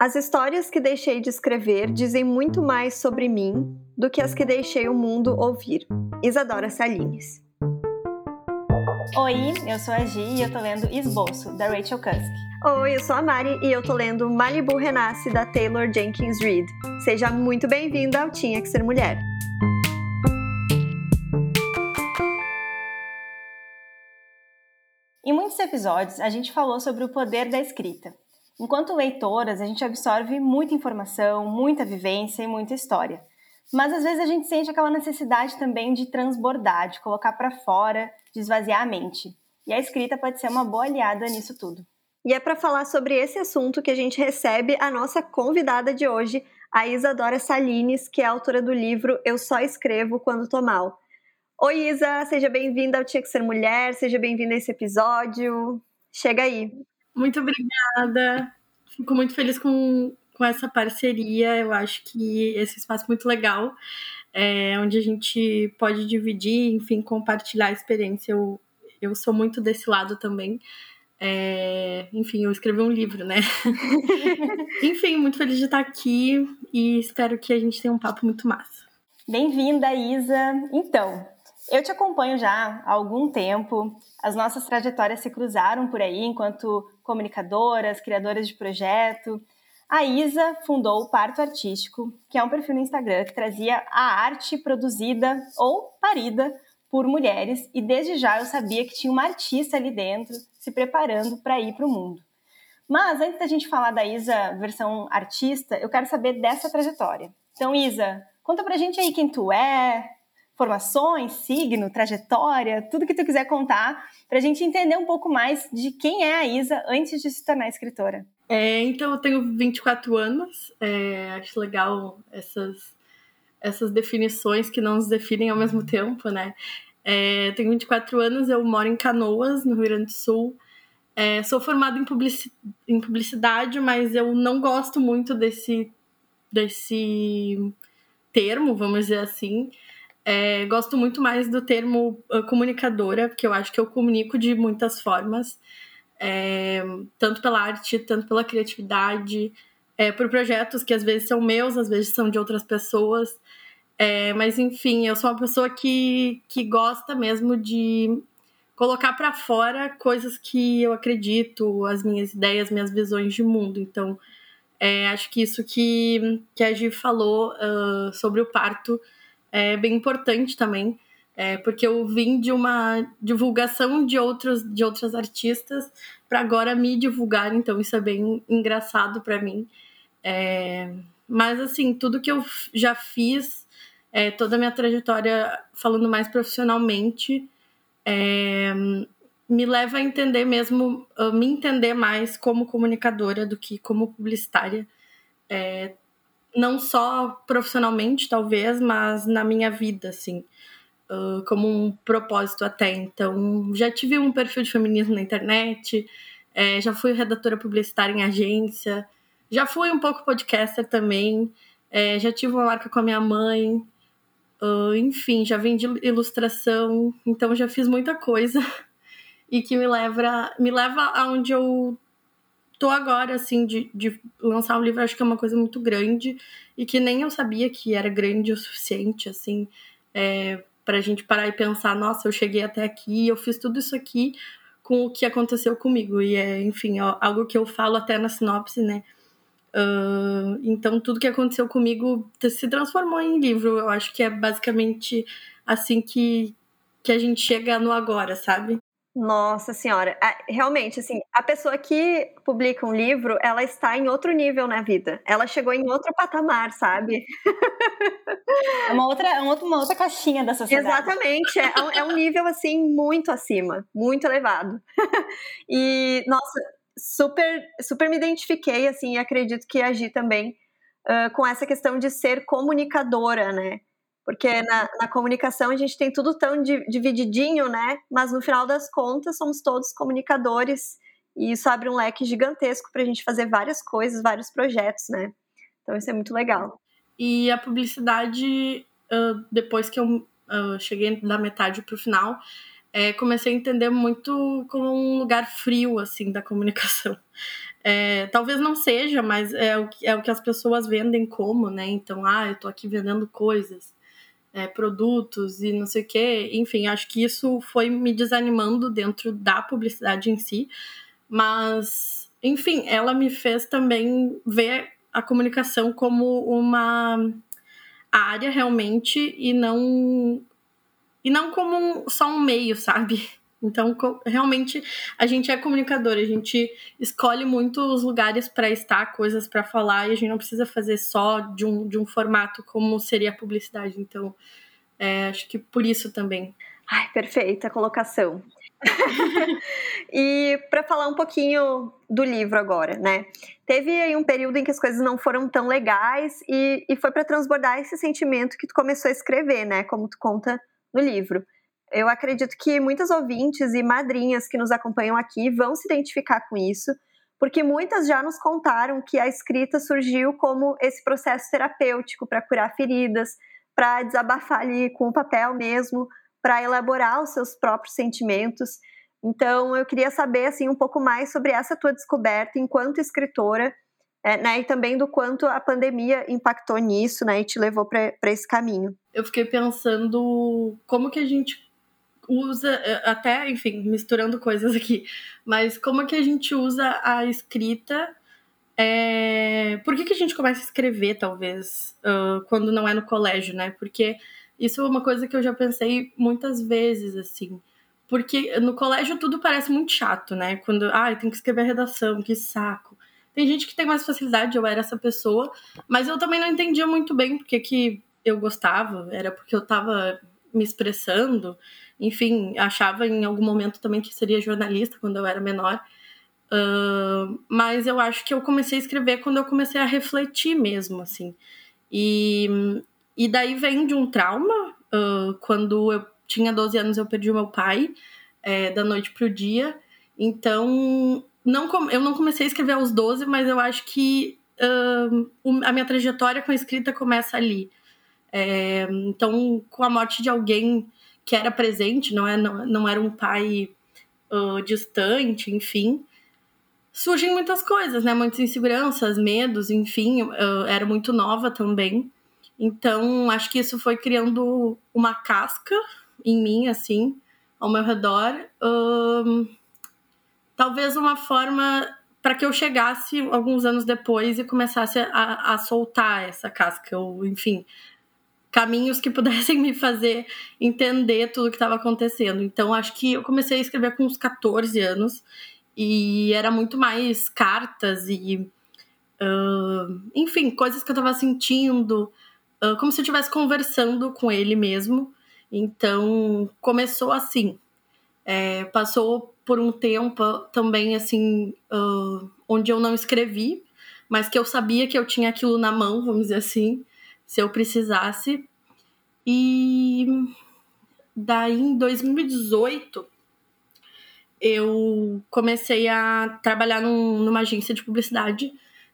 As histórias que deixei de escrever dizem muito mais sobre mim do que as que deixei o mundo ouvir. Isadora Salines. Oi, eu sou a Gi e eu tô lendo Esboço, da Rachel Cusk. Oi, eu sou a Mari e eu tô lendo Malibu Renasce, da Taylor Jenkins Reid. Seja muito bem-vinda ao Tinha Que Ser Mulher. Em muitos episódios, a gente falou sobre o poder da escrita. Enquanto leitoras, a gente absorve muita informação, muita vivência e muita história. Mas às vezes a gente sente aquela necessidade também de transbordar, de colocar para fora, de esvaziar a mente. E a escrita pode ser uma boa aliada nisso tudo. E é para falar sobre esse assunto que a gente recebe a nossa convidada de hoje, a Isadora Salines, que é autora do livro Eu Só Escrevo Quando Tô Mal. Oi, Isa, seja bem-vinda ao Tinha Que Ser Mulher, seja bem-vinda a esse episódio. Chega aí. Muito obrigada. Fico muito feliz com, com essa parceria. Eu acho que esse espaço é muito legal, é, onde a gente pode dividir, enfim, compartilhar a experiência. Eu, eu sou muito desse lado também. É, enfim, eu escrevi um livro, né? enfim, muito feliz de estar aqui e espero que a gente tenha um papo muito massa. Bem-vinda, Isa. Então, eu te acompanho já há algum tempo. As nossas trajetórias se cruzaram por aí enquanto comunicadoras, criadoras de projeto. A Isa fundou o Parto Artístico, que é um perfil no Instagram que trazia a arte produzida ou parida por mulheres, e desde já eu sabia que tinha uma artista ali dentro se preparando para ir para o mundo. Mas antes da gente falar da Isa versão artista, eu quero saber dessa trajetória. Então, Isa, conta pra gente aí quem tu é, formações, signo, trajetória, tudo que tu quiser contar, para a gente entender um pouco mais de quem é a Isa antes de se tornar escritora. É, então, eu tenho 24 anos, é, acho legal essas, essas definições que não nos definem ao mesmo tempo, né? É, tenho 24 anos, eu moro em Canoas, no Rio Grande do Sul. É, sou formada em, publici em publicidade, mas eu não gosto muito desse, desse termo, vamos dizer assim. É, gosto muito mais do termo uh, comunicadora, porque eu acho que eu comunico de muitas formas, é, tanto pela arte, tanto pela criatividade, é, por projetos que às vezes são meus, às vezes são de outras pessoas. É, mas enfim, eu sou uma pessoa que, que gosta mesmo de colocar para fora coisas que eu acredito, as minhas ideias, minhas visões de mundo. Então, é, acho que isso que, que a Gi falou uh, sobre o parto é bem importante também, é, porque eu vim de uma divulgação de outros de outras artistas para agora me divulgar, então isso é bem engraçado para mim. É, mas assim, tudo que eu já fiz, é, toda a minha trajetória falando mais profissionalmente, é, me leva a entender mesmo, a me entender mais como comunicadora do que como publicitária. É, não só profissionalmente, talvez, mas na minha vida, assim, uh, como um propósito até. Então, já tive um perfil de feminismo na internet, é, já fui redatora publicitária em agência, já fui um pouco podcaster também, é, já tive uma marca com a minha mãe, uh, enfim, já vendi ilustração, então já fiz muita coisa e que me leva, me leva aonde eu tô agora, assim, de, de lançar um livro, acho que é uma coisa muito grande e que nem eu sabia que era grande o suficiente, assim, é, pra gente parar e pensar, nossa, eu cheguei até aqui, eu fiz tudo isso aqui com o que aconteceu comigo. E é, enfim, ó, algo que eu falo até na sinopse, né? Uh, então, tudo que aconteceu comigo se transformou em livro. Eu acho que é basicamente assim que, que a gente chega no agora, sabe? Nossa senhora, realmente, assim, a pessoa que publica um livro, ela está em outro nível na vida. Ela chegou em outro patamar, sabe? É uma outra, é uma outra caixinha da sociedade. Exatamente, é, é um nível, assim, muito acima, muito elevado. E, nossa, super, super me identifiquei, assim, e acredito que agi também uh, com essa questão de ser comunicadora, né? Porque na, na, comunicação a gente tem tudo tão divididinho, né? Mas no final das contas somos todos comunicadores e isso abre um leque gigantesco para a gente fazer várias coisas, vários projetos, né? Então isso é muito legal. E a publicidade, depois que eu cheguei da metade para o final, é, comecei a entender muito como um lugar frio assim da comunicação. É, talvez não seja, mas é o, que, é o que as pessoas vendem como, né? Então, ah, eu tô aqui vendendo coisas, é, produtos e não sei o quê. Enfim, acho que isso foi me desanimando dentro da publicidade em si. Mas, enfim, ela me fez também ver a comunicação como uma área realmente e não e não como só um meio, sabe? Então, realmente, a gente é comunicador, a gente escolhe muito os lugares para estar, coisas para falar, e a gente não precisa fazer só de um, de um formato como seria a publicidade. Então, é, acho que por isso também. Ai, perfeita colocação. e para falar um pouquinho do livro agora, né? Teve aí um período em que as coisas não foram tão legais e, e foi para transbordar esse sentimento que tu começou a escrever, né? Como tu conta no livro. Eu acredito que muitas ouvintes e madrinhas que nos acompanham aqui vão se identificar com isso, porque muitas já nos contaram que a escrita surgiu como esse processo terapêutico para curar feridas, para desabafar ali com o papel mesmo, para elaborar os seus próprios sentimentos. Então, eu queria saber assim um pouco mais sobre essa tua descoberta enquanto escritora, é, né, e também do quanto a pandemia impactou nisso, né, e te levou para esse caminho. Eu fiquei pensando como que a gente usa, é, até, enfim, misturando coisas aqui, mas como que a gente usa a escrita é... Por que, que a gente começa a escrever, talvez, uh, quando não é no colégio, né? Porque isso é uma coisa que eu já pensei muitas vezes, assim. Porque no colégio tudo parece muito chato, né? Quando, ah, tem que escrever a redação, que saco. Tem gente que tem mais facilidade, eu era essa pessoa, mas eu também não entendia muito bem porque que eu gostava, era porque eu tava me expressando. Enfim, achava em algum momento também que seria jornalista quando eu era menor. Uh, mas eu acho que eu comecei a escrever quando eu comecei a refletir mesmo, assim. E, e daí vem de um trauma. Uh, quando eu tinha 12 anos, eu perdi o meu pai, é, da noite pro dia. Então, não, eu não comecei a escrever aos 12, mas eu acho que uh, a minha trajetória com a escrita começa ali. É, então, com a morte de alguém que era presente, não, é, não, não era um pai uh, distante, enfim, surgem muitas coisas, né? Muitas inseguranças, medos, enfim. Eu era muito nova também. Então, acho que isso foi criando uma casca em mim, assim, ao meu redor. Um, talvez uma forma para que eu chegasse alguns anos depois e começasse a, a soltar essa casca, ou enfim, caminhos que pudessem me fazer entender tudo o que estava acontecendo. Então, acho que eu comecei a escrever com uns 14 anos e era muito mais cartas e. Uh, enfim, coisas que eu estava sentindo, uh, como se eu estivesse conversando com ele mesmo. Então, começou assim. É, passou por um tempo também, assim, uh, onde eu não escrevi, mas que eu sabia que eu tinha aquilo na mão, vamos dizer assim, se eu precisasse. E daí, em 2018, eu comecei a trabalhar num, numa agência de publicidade.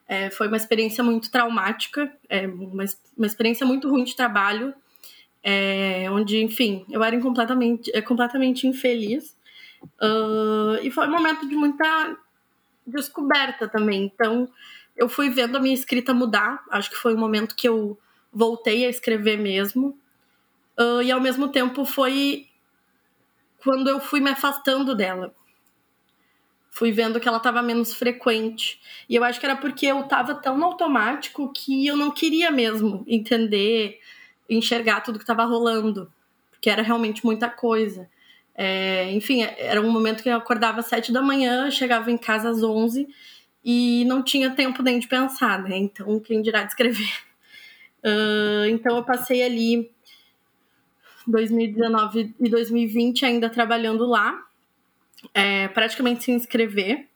É, foi uma experiência muito traumática, é, uma, uma experiência muito ruim de trabalho, é, onde, enfim, eu era completamente, é, completamente infeliz. Uh, e foi um momento de muita descoberta também. Então, eu fui vendo a minha escrita mudar. Acho que foi um momento que eu voltei a escrever mesmo. Uh, e ao mesmo tempo foi quando eu fui me afastando dela. Fui vendo que ela estava menos frequente. E eu acho que era porque eu estava tão no automático que eu não queria mesmo entender, enxergar tudo que estava rolando. Porque era realmente muita coisa. É, enfim, era um momento que eu acordava às sete da manhã, chegava em casa às onze e não tinha tempo nem de pensar, né? Então, quem dirá de escrever? Uh, então, eu passei ali 2019 e 2020 ainda trabalhando lá, é, praticamente sem inscrever,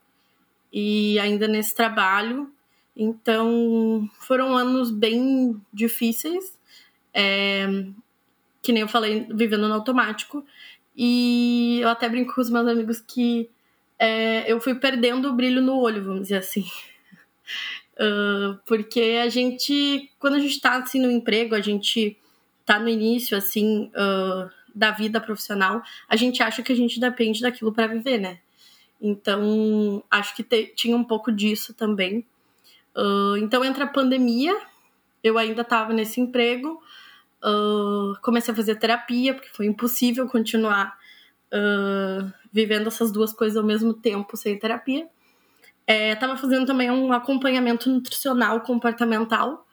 e ainda nesse trabalho. Então, foram anos bem difíceis, é, que nem eu falei, vivendo no automático. E eu até brinco com os meus amigos que é, eu fui perdendo o brilho no olho, vamos dizer assim. Uh, porque a gente, quando a gente tá assim no emprego, a gente tá no início, assim, uh, da vida profissional, a gente acha que a gente depende daquilo para viver, né? Então, acho que te, tinha um pouco disso também. Uh, então, entra a pandemia, eu ainda estava nesse emprego, comecei a fazer terapia, porque foi impossível continuar vivendo essas duas coisas ao mesmo tempo sem terapia. Estava é, fazendo também um acompanhamento nutricional comportamental.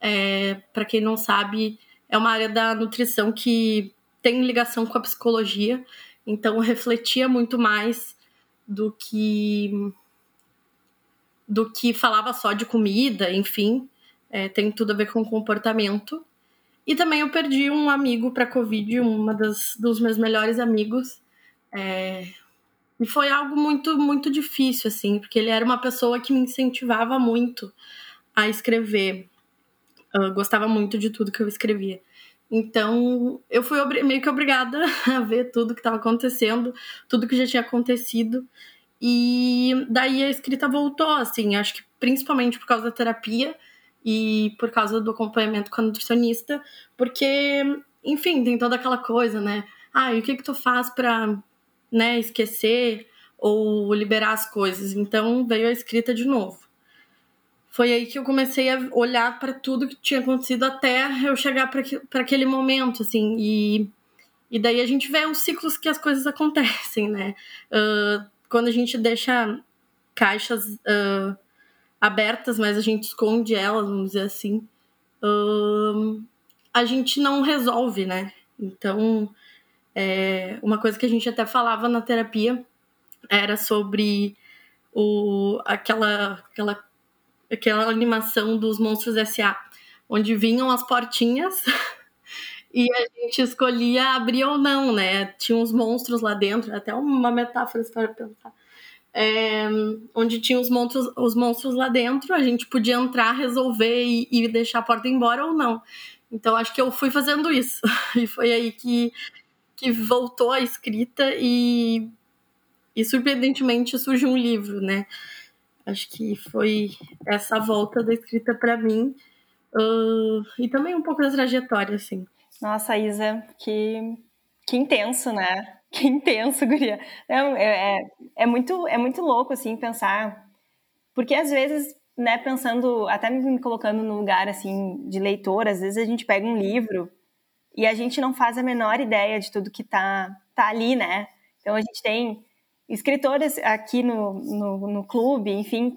É, Para quem não sabe, é uma área da nutrição que tem ligação com a psicologia, então refletia muito mais do que do que falava só de comida, enfim, é, tem tudo a ver com comportamento. E também eu perdi um amigo para Covid, uma das, dos meus melhores amigos. É, e foi algo muito, muito difícil, assim, porque ele era uma pessoa que me incentivava muito a escrever. Eu gostava muito de tudo que eu escrevia. Então, eu fui meio que obrigada a ver tudo que estava acontecendo, tudo que já tinha acontecido. E daí a escrita voltou, assim, acho que principalmente por causa da terapia e por causa do acompanhamento com a nutricionista, porque, enfim, tem toda aquela coisa, né? Ah, e o que que tu faz para, né, esquecer ou liberar as coisas? Então veio a escrita de novo foi aí que eu comecei a olhar para tudo que tinha acontecido até eu chegar para aquele momento, assim, e, e daí a gente vê os ciclos que as coisas acontecem, né? Uh, quando a gente deixa caixas uh, abertas, mas a gente esconde elas, vamos dizer assim, uh, a gente não resolve, né? Então, é, uma coisa que a gente até falava na terapia era sobre o, aquela, aquela aquela animação dos Monstros S.A., onde vinham as portinhas e a gente escolhia abrir ou não, né? Tinha uns monstros lá dentro, até uma metáfora para pensar. É, onde tinha os monstros, os monstros lá dentro, a gente podia entrar, resolver e, e deixar a porta embora ou não. Então acho que eu fui fazendo isso. E foi aí que, que voltou a escrita e, e surpreendentemente surgiu um livro, né? Acho que foi essa volta da escrita para mim uh, e também um pouco da trajetória, assim. Nossa, Isa, que, que intenso, né? Que intenso, guria. Não, é, é, é, muito, é muito louco, assim, pensar. Porque às vezes, né, pensando, até me colocando no lugar, assim, de leitor, às vezes a gente pega um livro e a gente não faz a menor ideia de tudo que tá, tá ali, né? Então a gente tem escritores aqui no, no, no, clube, enfim,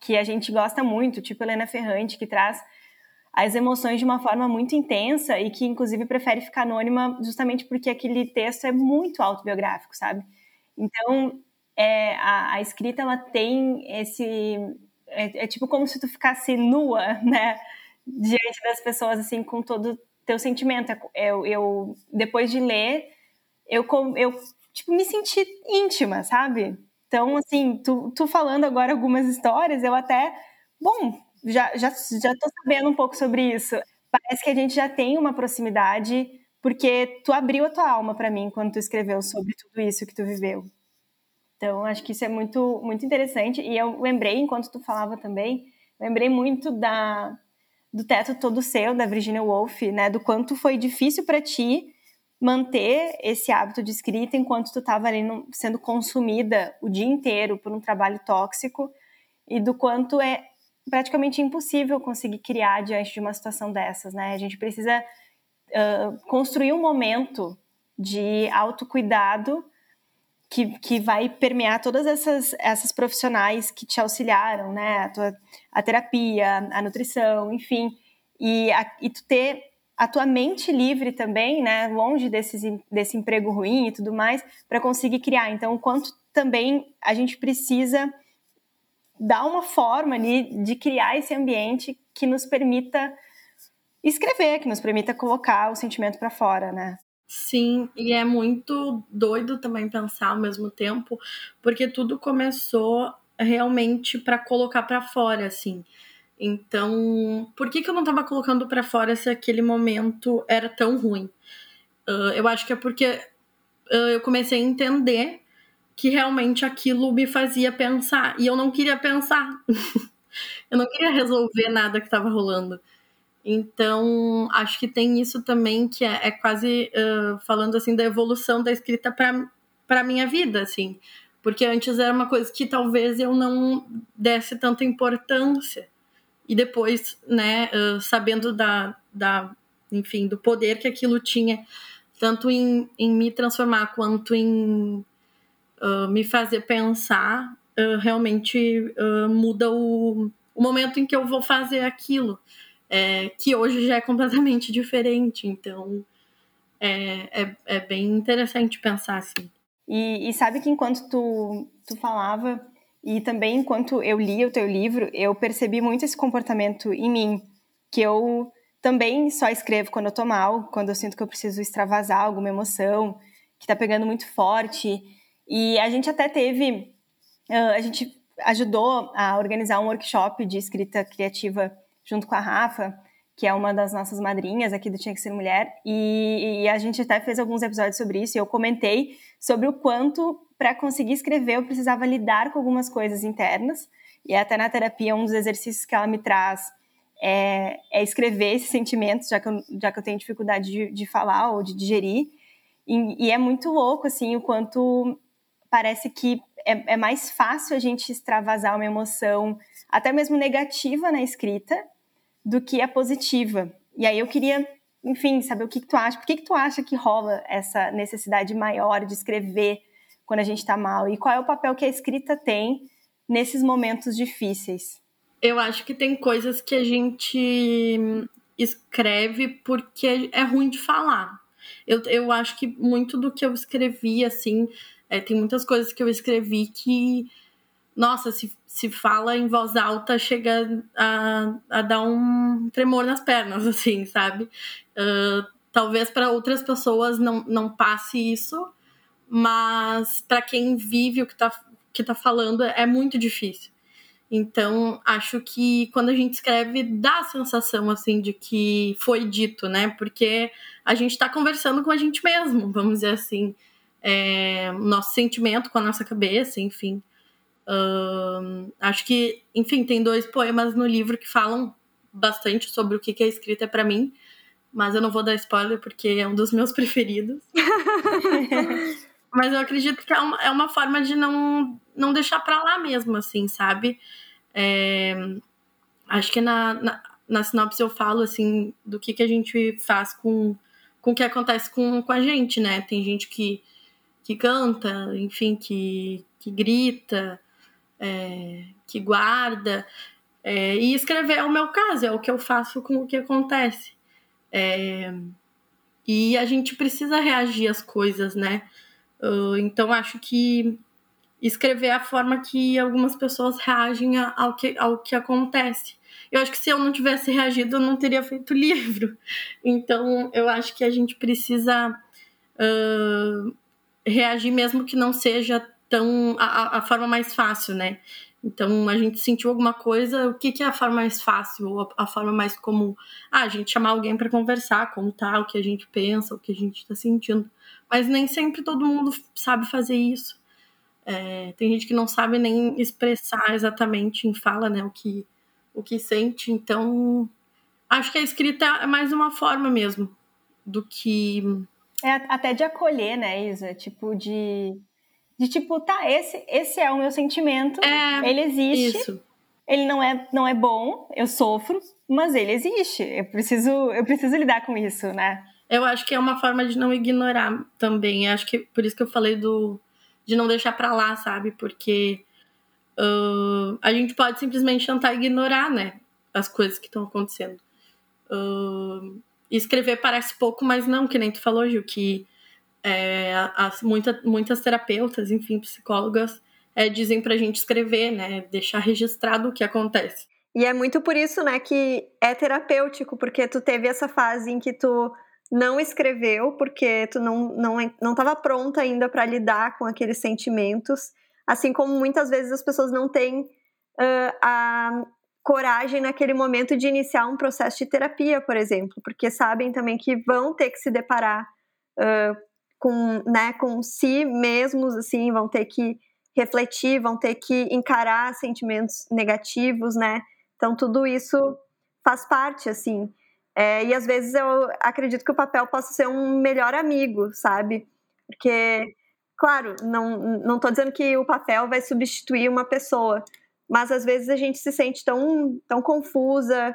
que a gente gosta muito, tipo Helena Ferrante, que traz as emoções de uma forma muito intensa e que, inclusive, prefere ficar anônima justamente porque aquele texto é muito autobiográfico, sabe? Então, é, a, a, escrita, ela tem esse... É, é, tipo como se tu ficasse nua, né? Diante das pessoas, assim, com todo teu sentimento. Eu, eu, depois de ler, eu, eu tipo, me sentir íntima, sabe? Então, assim, tu, tu falando agora algumas histórias, eu até, bom, já, já, já tô sabendo um pouco sobre isso. Parece que a gente já tem uma proximidade, porque tu abriu a tua alma para mim quando tu escreveu sobre tudo isso que tu viveu. Então, acho que isso é muito, muito interessante. E eu lembrei, enquanto tu falava também, lembrei muito da, do Teto Todo Seu, da Virginia Woolf, né? Do quanto foi difícil para ti manter esse hábito de escrita enquanto tu estava ali no, sendo consumida o dia inteiro por um trabalho tóxico e do quanto é praticamente impossível conseguir criar diante de uma situação dessas, né? A gente precisa uh, construir um momento de autocuidado que, que vai permear todas essas, essas profissionais que te auxiliaram, né? A, tua, a terapia, a nutrição, enfim. E, a, e tu ter a tua mente livre também, né, longe desses, desse emprego ruim e tudo mais, para conseguir criar. Então, o quanto também a gente precisa dar uma forma ali de criar esse ambiente que nos permita escrever, que nos permita colocar o sentimento para fora, né? Sim, e é muito doido também pensar ao mesmo tempo, porque tudo começou realmente para colocar para fora, assim. Então, por que, que eu não estava colocando para fora se aquele momento era tão ruim? Uh, eu acho que é porque uh, eu comecei a entender que realmente aquilo me fazia pensar. E eu não queria pensar. eu não queria resolver nada que estava rolando. Então, acho que tem isso também que é, é quase uh, falando assim da evolução da escrita para a minha vida, assim. Porque antes era uma coisa que talvez eu não desse tanta importância. E depois, né, uh, sabendo da, da, enfim, do poder que aquilo tinha, tanto em, em me transformar quanto em uh, me fazer pensar, realmente muda o, o momento em que eu vou fazer aquilo, é, que hoje já é completamente diferente. Então, é, é, é bem interessante pensar assim. E, e, sabe que enquanto tu, tu falava, e também enquanto eu lia o teu livro, eu percebi muito esse comportamento em mim, que eu também só escrevo quando eu tô mal, quando eu sinto que eu preciso extravasar alguma emoção que tá pegando muito forte. E a gente até teve, a gente ajudou a organizar um workshop de escrita criativa junto com a Rafa, que é uma das nossas madrinhas aqui do Tinha Que Ser Mulher, e, e a gente até fez alguns episódios sobre isso, e eu comentei sobre o quanto, para conseguir escrever, eu precisava lidar com algumas coisas internas, e até na terapia, um dos exercícios que ela me traz é, é escrever esses sentimentos, já que eu, já que eu tenho dificuldade de, de falar ou de digerir, e, e, é muito louco, assim, o quanto parece que é, é mais fácil a gente extravasar uma emoção, até mesmo negativa na escrita, do que a positiva. E aí eu queria, enfim, saber o que, que tu acha. Por que, que tu acha que rola essa necessidade maior de escrever quando a gente está mal? E qual é o papel que a escrita tem nesses momentos difíceis? Eu acho que tem coisas que a gente escreve porque é ruim de falar. Eu, eu acho que muito do que eu escrevi, assim, é, tem muitas coisas que eu escrevi que nossa, se, se fala em voz alta, chega a, a dar um tremor nas pernas, assim, sabe? Uh, talvez para outras pessoas não, não passe isso, mas para quem vive o que está que tá falando é muito difícil. Então, acho que quando a gente escreve, dá a sensação, assim, de que foi dito, né? Porque a gente está conversando com a gente mesmo, vamos dizer assim. É, nosso sentimento com a nossa cabeça, enfim. Acho que, enfim, tem dois poemas no livro que falam bastante sobre o que, que a escrita é para mim, mas eu não vou dar spoiler porque é um dos meus preferidos. mas eu acredito que é uma, é uma forma de não, não deixar para lá mesmo, assim, sabe? É, acho que na, na, na, sinopse eu falo, assim, do que, que a gente faz com, com o que acontece com, com a gente, né? Tem gente que, que canta, enfim, que, que grita, é, que guarda. É, e escrever é o meu caso, é o que eu faço com o que acontece. É, e a gente precisa reagir às coisas, né? Uh, então acho que escrever é a forma que algumas pessoas reagem ao que, ao que acontece. Eu acho que se eu não tivesse reagido, eu não teria feito livro. Então eu acho que a gente precisa uh, reagir mesmo que não seja tão a, a forma mais fácil, né? Então a gente sentiu alguma coisa, o que, que é a forma mais fácil, a, a forma mais comum? Ah, a gente chamar alguém para conversar, contar o que a gente pensa, o que a gente está sentindo. Mas nem sempre todo mundo sabe fazer isso. É, tem gente que não sabe nem expressar exatamente em fala, né, o que, o que sente. Então, acho que a escrita é mais uma forma mesmo do que. É até de acolher, né, Isa? Tipo, de de tipo, tá, esse, esse é o meu sentimento, é, ele existe. Isso. Ele não é, não é bom, eu sofro, mas ele existe. Eu preciso, eu preciso lidar com isso, né? Eu acho que é uma forma de não ignorar também. Acho que por isso que eu falei do de não deixar para lá, sabe? Porque uh, a gente pode simplesmente tentar ignorar, né? As coisas que estão acontecendo. Uh, escrever parece pouco, mas não, que nem tu falou, Gil, que é, as, muita, muitas terapeutas, enfim, psicólogas, é, dizem pra gente escrever, né? Deixar registrado o que acontece. E é muito por isso, né, que é terapêutico, porque tu teve essa fase em que tu não escreveu, porque tu não não não estava pronta ainda para lidar com aqueles sentimentos, assim como muitas vezes as pessoas não têm uh, a coragem naquele momento de iniciar um processo de terapia, por exemplo, porque sabem também que vão ter que se deparar uh, com, né, com si mesmos, assim, vão ter que refletir, vão ter que encarar sentimentos negativos, né? Então tudo isso faz parte, assim. É, e às vezes eu acredito que o papel possa ser um melhor amigo, sabe? Porque claro, não, não tô dizendo que o papel vai substituir uma pessoa, mas às vezes a gente se sente tão, tão confusa,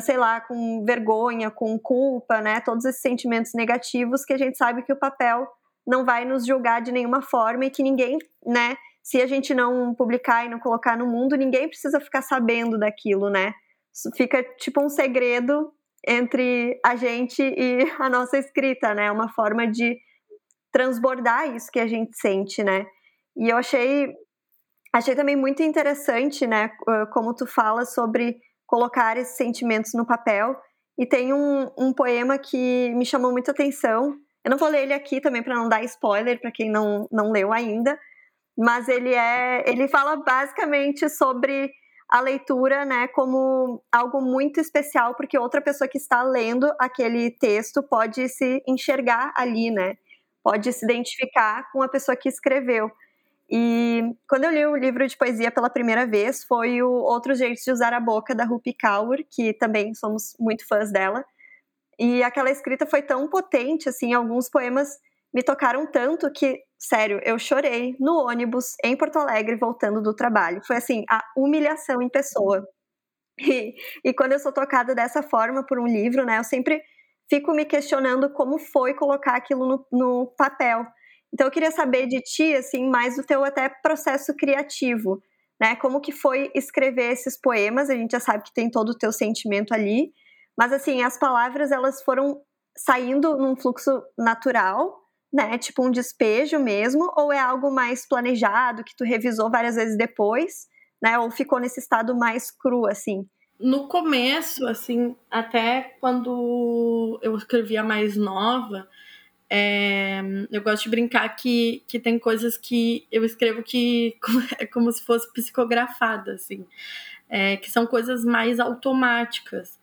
sei lá, com vergonha, com culpa, né? Todos esses sentimentos negativos que a gente sabe que o papel não vai nos julgar de nenhuma forma e que ninguém, né? Se a gente não publicar e não colocar no mundo, ninguém precisa ficar sabendo daquilo, né? Fica tipo um segredo entre a gente e a nossa escrita, né? Uma forma de transbordar isso que a gente sente, né? E eu achei achei também muito interessante, né, como tu fala sobre colocar esses sentimentos no papel. E tem um, um poema que me chamou muita atenção, eu não vou ler ele aqui também para não dar spoiler para quem não, não leu ainda, mas ele é, ele fala basicamente sobre a leitura, né, como algo muito especial, porque outra pessoa que está lendo aquele texto pode se enxergar ali, né? Pode se identificar com a pessoa que escreveu. E quando eu li o livro de poesia pela primeira vez, foi o Outros Jeitos de Usar a Boca, da Rupi Kaur, que também somos muito fãs dela. E aquela escrita foi tão potente, assim, alguns poemas me tocaram tanto que, sério, eu chorei no ônibus em Porto Alegre voltando do trabalho. Foi assim, a humilhação em pessoa. E, e quando eu sou tocada dessa forma por um livro, né, eu sempre fico me questionando como foi colocar aquilo no, no papel. Então eu queria saber de ti, assim, mais do teu até processo criativo, né? Como que foi escrever esses poemas? A gente já sabe que tem todo o teu sentimento ali, mas assim, as palavras elas foram saindo num fluxo natural, né? Tipo um despejo mesmo, ou é algo mais planejado que tu revisou várias vezes depois, né? Ou ficou nesse estado mais cru assim? No começo, assim, até quando eu escrevia mais nova, é, eu gosto de brincar que, que tem coisas que eu escrevo que é como se fosse psicografada, assim, é, que são coisas mais automáticas.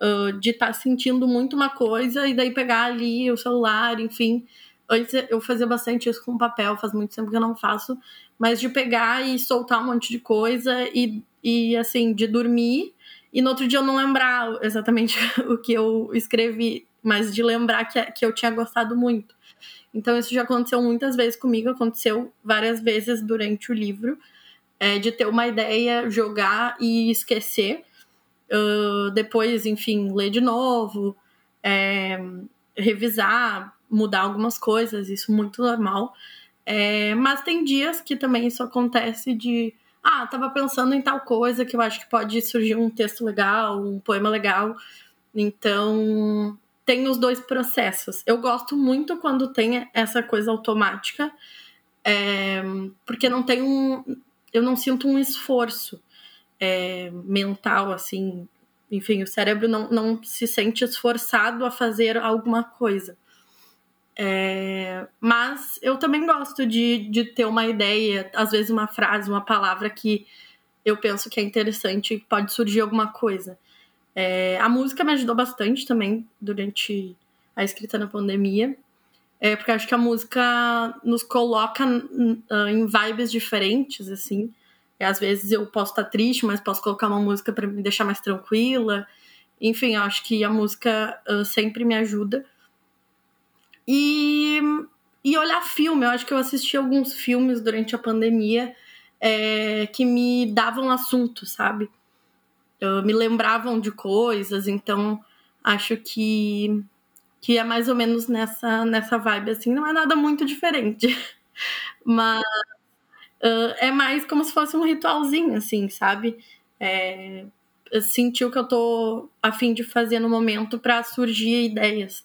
Uh, de estar tá sentindo muito uma coisa e daí pegar ali o celular, enfim. Antes eu fazia bastante isso com papel, faz muito tempo que eu não faço, mas de pegar e soltar um monte de coisa e, e assim, de dormir. E no outro dia eu não lembrar exatamente o que eu escrevi, mas de lembrar que, que eu tinha gostado muito. Então isso já aconteceu muitas vezes comigo, aconteceu várias vezes durante o livro, é, de ter uma ideia, jogar e esquecer uh, depois, enfim, ler de novo, é, revisar, mudar algumas coisas, isso muito normal. É, mas tem dias que também isso acontece de ah, tava pensando em tal coisa que eu acho que pode surgir um texto legal, um poema legal. Então, tem os dois processos. Eu gosto muito quando tem essa coisa automática, é, porque não tem um. Eu não sinto um esforço é, mental, assim. Enfim, o cérebro não, não se sente esforçado a fazer alguma coisa. É, mas eu também gosto de, de ter uma ideia, às vezes uma frase, uma palavra que eu penso que é interessante e pode surgir alguma coisa. É, a música me ajudou bastante também durante a escrita na pandemia, é, porque acho que a música nos coloca em vibes diferentes, assim. E às vezes eu posso estar triste, mas posso colocar uma música para me deixar mais tranquila. Enfim, acho que a música uh, sempre me ajuda. E, e olhar filme. Eu acho que eu assisti alguns filmes durante a pandemia é, que me davam assunto, sabe? Me lembravam de coisas, então acho que, que é mais ou menos nessa, nessa vibe, assim. Não é nada muito diferente. Mas uh, é mais como se fosse um ritualzinho, assim, sabe? É, sentir o que eu tô a fim de fazer no momento para surgir ideias.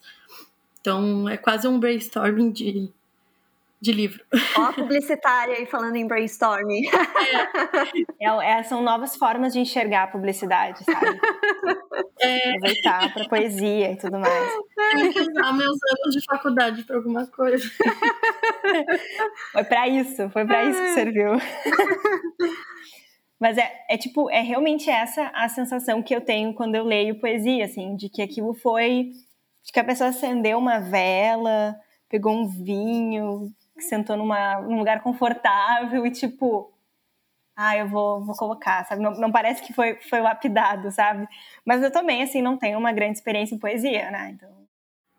Então é quase um brainstorming de, de livro. Ó, a publicitária aí falando em brainstorming. É. é. É, são novas formas de enxergar a publicidade, sabe? É. Aproveitar para poesia e tudo mais. Tenho que usar meus anos de faculdade para alguma coisa. Foi para isso, foi para isso que serviu. Mas é, é tipo, é realmente essa a sensação que eu tenho quando eu leio poesia, assim, de que aquilo foi de que a pessoa acendeu uma vela, pegou um vinho, sentou numa, num lugar confortável e tipo, ah, eu vou, vou colocar, sabe? Não, não parece que foi, foi lapidado, sabe? Mas eu também, assim, não tenho uma grande experiência em poesia, né? Então...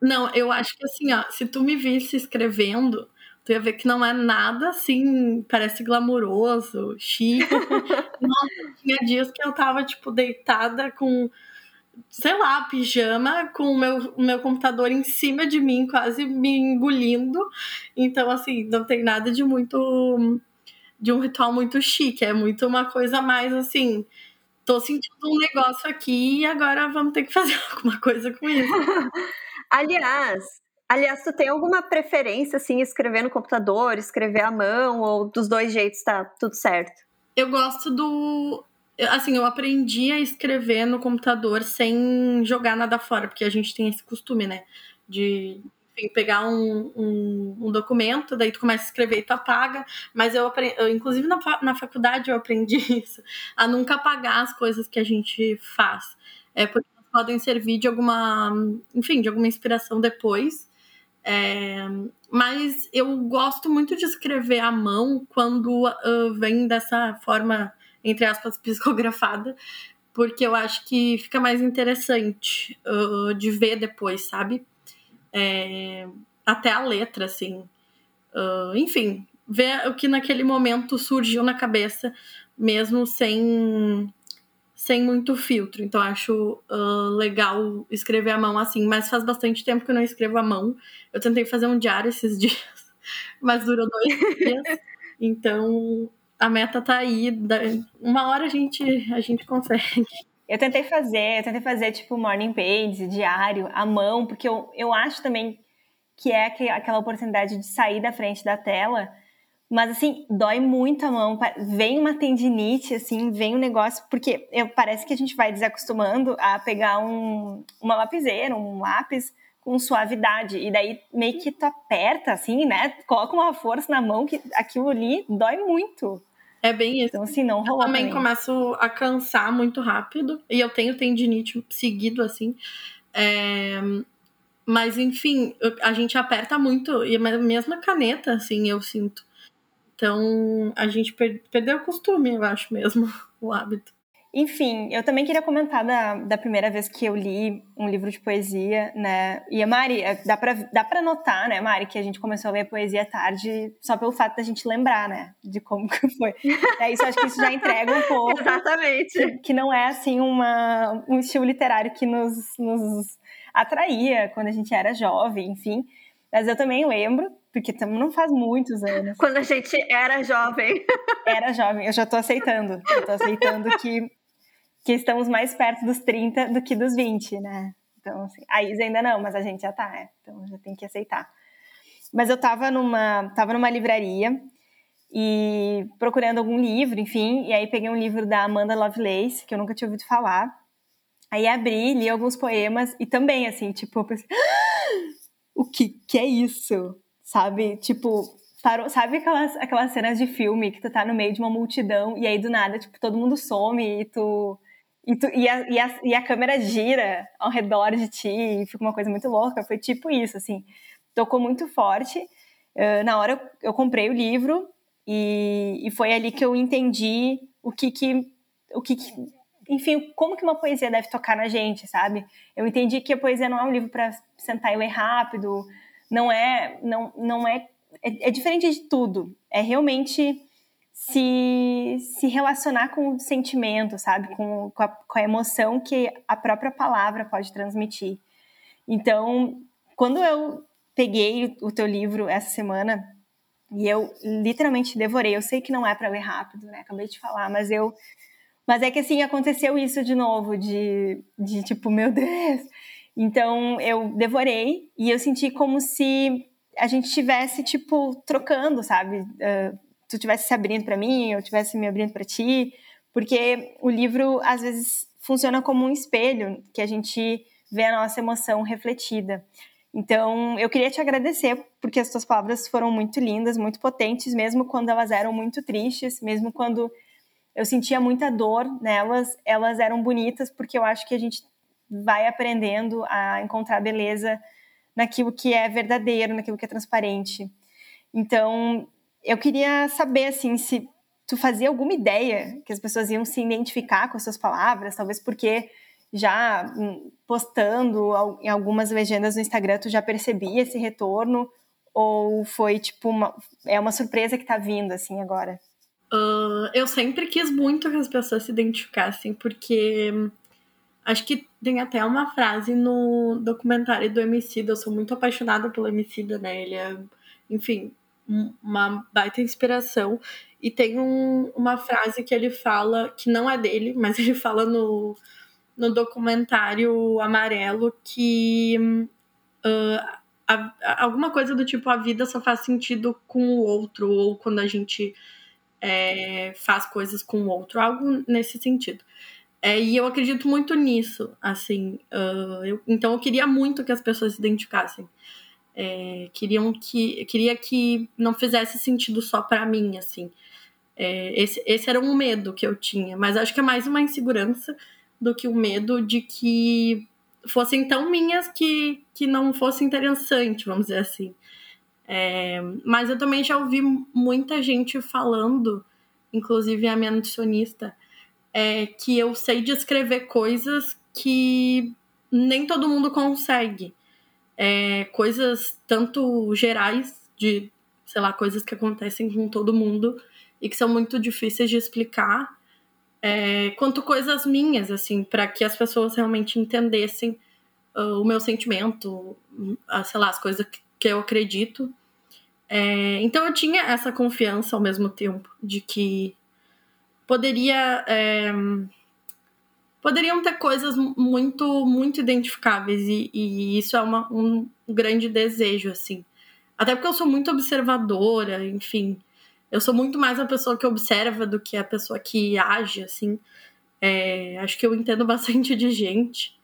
Não, eu acho que assim, ó, se tu me visse escrevendo, tu ia ver que não é nada assim, parece glamouroso, chique. Nossa, tinha dias que eu tava, tipo, deitada com, sei lá, pijama, com o meu, o meu computador em cima de mim, quase me engolindo. Então, assim, não tem nada de muito. de um ritual muito chique, é muito uma coisa mais assim. Tô sentindo um negócio aqui e agora vamos ter que fazer alguma coisa com isso. Aliás, Aliás, tu tem alguma preferência, assim, escrever no computador, escrever à mão, ou dos dois jeitos tá tudo certo? Eu gosto do. Assim, eu aprendi a escrever no computador sem jogar nada fora, porque a gente tem esse costume, né? De enfim, pegar um, um, um, documento, daí tu começa a escrever e tu apaga. Mas eu aprendi, eu, inclusive na, na faculdade eu aprendi isso, a nunca apagar as coisas que a gente faz. É porque podem servir de alguma, enfim, de alguma inspiração depois. É, mas eu gosto muito de escrever à mão quando uh, vem dessa forma, entre aspas, psicografada, porque eu acho que fica mais interessante uh, de ver depois, sabe? É, até a letra, assim. Uh, enfim, ver o que naquele momento surgiu na cabeça, mesmo sem sem muito filtro. Então acho uh, legal escrever à mão assim, mas faz bastante tempo que eu não escrevo à mão. Eu tentei fazer um diário esses dias, mas durou dois dias. Então a meta tá aí. Uma hora a gente, a gente consegue. Eu tentei fazer, eu tentei fazer tipo morning page, diário, à mão, porque eu, eu acho também que é aquela oportunidade de sair da frente da tela mas assim, dói muito a mão. Vem uma tendinite, assim, vem um negócio. Porque eu, parece que a gente vai desacostumando a pegar um, uma lapiseira, um lápis com suavidade. E daí meio que tu aperta, assim, né? Coloca uma força na mão que aquilo ali dói muito. É bem isso. Então, assim, não rolou. Eu também, também começo a cansar muito rápido. E eu tenho tendinite seguido, assim. É... Mas, enfim, a gente aperta muito. E a mesma caneta, assim, eu sinto. Então, a gente per perdeu o costume, eu acho mesmo, o hábito. Enfim, eu também queria comentar da, da primeira vez que eu li um livro de poesia, né? E a Mari, é, dá pra, dá pra notar, né, Mari, que a gente começou a ler poesia tarde só pelo fato da gente lembrar, né? De como que foi. É isso, acho que isso já entrega um pouco. Exatamente. Que, que, não é, assim, uma, um estilo literário que nos, nos atraía quando a gente era jovem, enfim. Mas eu também lembro porque não faz muitos anos. Quando a gente era jovem. Era jovem, eu já tô aceitando. Eu tô aceitando que, que estamos mais perto dos 30 do que dos 20, né? Então, assim, a Isa ainda não, mas a gente já tá, é. Então já tem que aceitar. Mas eu tava numa, tava numa livraria e procurando algum livro, enfim, e aí peguei um livro da Amanda Lovelace, que eu nunca tinha ouvido falar. Aí abri, li alguns poemas e também, assim, tipo, pensei, ah, o que, que é isso? sabe? Tipo, parou, sabe aquelas, aquelas cenas de filme que tu tá no meio de uma multidão e aí do nada, tipo, todo mundo some e tu. E, tu, e, a, e, a, e a câmera gira ao redor de ti e fica uma coisa muito louca. Foi tipo isso, assim. Tocou muito forte. Uh, na hora eu comprei o livro e, e foi ali que eu entendi o que que. O que, que enfim, como que uma poesia deve tocar na gente, sabe? Eu entendi que a poesia não é um livro para sentar e ler rápido, não é, não, não é, é, é diferente de tudo. É realmente se, se relacionar com o sentimento, sabe? Com, com a, com, a, emoção que a própria palavra pode transmitir. Então, quando eu peguei o teu livro essa semana e eu literalmente devorei, eu sei que não é para ler rápido, né? Acabei de falar, mas eu. Mas é que assim, aconteceu isso de novo, de, de tipo, meu Deus, então eu devorei e eu senti como se a gente estivesse tipo trocando, sabe? Uh, tu tivesse se abrindo para mim, eu tivesse me abrindo para ti, porque o livro às vezes funciona como um espelho que a gente vê a nossa emoção refletida. Então, eu queria te agradecer porque as tuas palavras foram muito lindas, muito potentes, mesmo quando elas eram muito tristes, mesmo quando eu sentia muita dor nelas, elas eram bonitas porque eu acho que a gente vai aprendendo a encontrar beleza naquilo que é verdadeiro, naquilo que é transparente. Então, eu queria saber assim se tu fazia alguma ideia que as pessoas iam se identificar com as suas palavras, talvez porque já hum, postando em algumas legendas no Instagram tu já percebia esse retorno Ou foi tipo uma, é uma surpresa que tá vindo assim agora? Uh, eu sempre quis muito que as pessoas se identificassem, porque acho que tem até uma frase no documentário do Emicida, eu sou muito apaixonada pelo Emicida, né? Ele é, enfim, uma baita inspiração. E tem um, uma frase que ele fala, que não é dele, mas ele fala no, no documentário Amarelo, que uh, a, a, alguma coisa do tipo, a vida só faz sentido com o outro, ou quando a gente é, faz coisas com o outro, algo nesse sentido. É, e eu acredito muito nisso, assim. Uh, eu, então eu queria muito que as pessoas se identificassem. É, queriam que queria que não fizesse sentido só para mim assim. É, esse, esse era um medo que eu tinha mas acho que é mais uma insegurança do que o medo de que fossem tão minhas que, que não fosse interessante vamos dizer assim. É, mas eu também já ouvi muita gente falando inclusive a minha nutricionista é, que eu sei descrever coisas que nem todo mundo consegue é, coisas tanto gerais, de, sei lá, coisas que acontecem com todo mundo e que são muito difíceis de explicar, é, quanto coisas minhas, assim, para que as pessoas realmente entendessem uh, o meu sentimento, uh, sei lá, as coisas que, que eu acredito. É, então eu tinha essa confiança ao mesmo tempo de que poderia é, poderiam ter coisas muito, muito identificáveis e, e isso é uma, um grande desejo, assim. Até porque eu sou muito observadora, enfim. Eu sou muito mais a pessoa que observa do que a pessoa que age, assim. É, acho que eu entendo bastante de gente.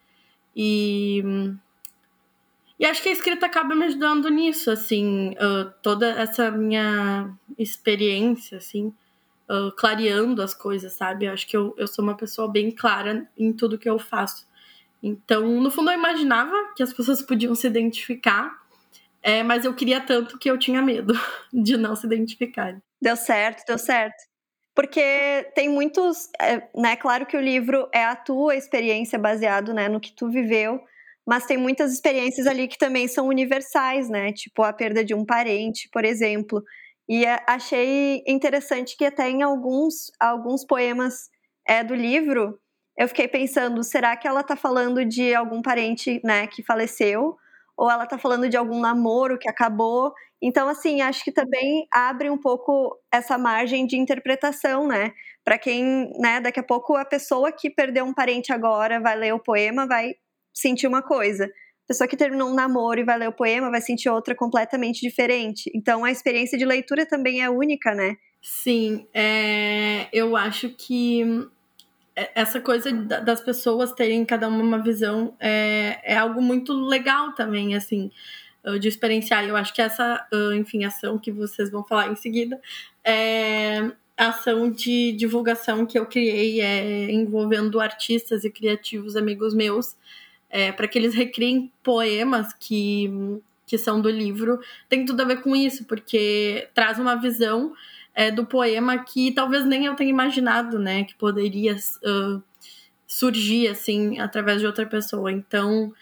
E, e acho que a escrita acaba me ajudando nisso, assim. Uh, toda essa minha experiência, assim uh, clareando as coisas, sabe? Eu acho que eu, eu sou uma pessoa bem clara em tudo que eu faço. Então, no fundo, eu imaginava que as pessoas podiam se identificar, é, mas eu queria tanto que eu tinha medo de não se identificarem. Deu certo, deu certo. Porque tem muitos, é, né? Claro que o livro é a tua experiência baseado, né, no que tu viveu, mas tem muitas experiências ali que também são universais, né? Tipo a perda de um parente, por exemplo. E achei interessante que até em alguns, alguns poemas é, do livro, eu fiquei pensando, será que ela está falando de algum parente né, que faleceu? Ou ela está falando de algum namoro que acabou? Então, assim, acho que também abre um pouco essa margem de interpretação, né? Para quem, né, daqui a pouco a pessoa que perdeu um parente agora vai ler o poema, vai sentir uma coisa pessoa que terminou um namoro e vai ler o poema vai sentir outra completamente diferente. Então a experiência de leitura também é única, né? Sim, é, eu acho que essa coisa das pessoas terem cada uma uma visão é, é algo muito legal também, assim, de experienciar. Eu acho que essa, enfim, ação que vocês vão falar em seguida é a ação de divulgação que eu criei é, envolvendo artistas e criativos amigos meus é, para que eles recriem poemas que, que são do livro, tem tudo a ver com isso, porque traz uma visão é, do poema que talvez nem eu tenha imaginado, né, que poderia uh, surgir assim através de outra pessoa. Então,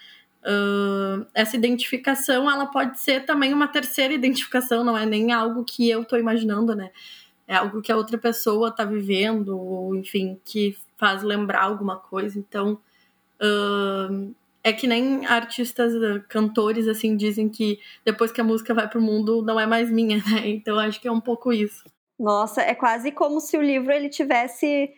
uh, essa identificação ela pode ser também uma terceira identificação, não é nem algo que eu estou imaginando, né? É algo que a outra pessoa está vivendo, ou enfim, que faz lembrar alguma coisa. Então, uh, é que nem artistas, eh, cantores, assim, dizem que depois que a música vai pro mundo, não é mais minha, né? Então acho que é um pouco isso. Nossa, é quase como se o livro ele tivesse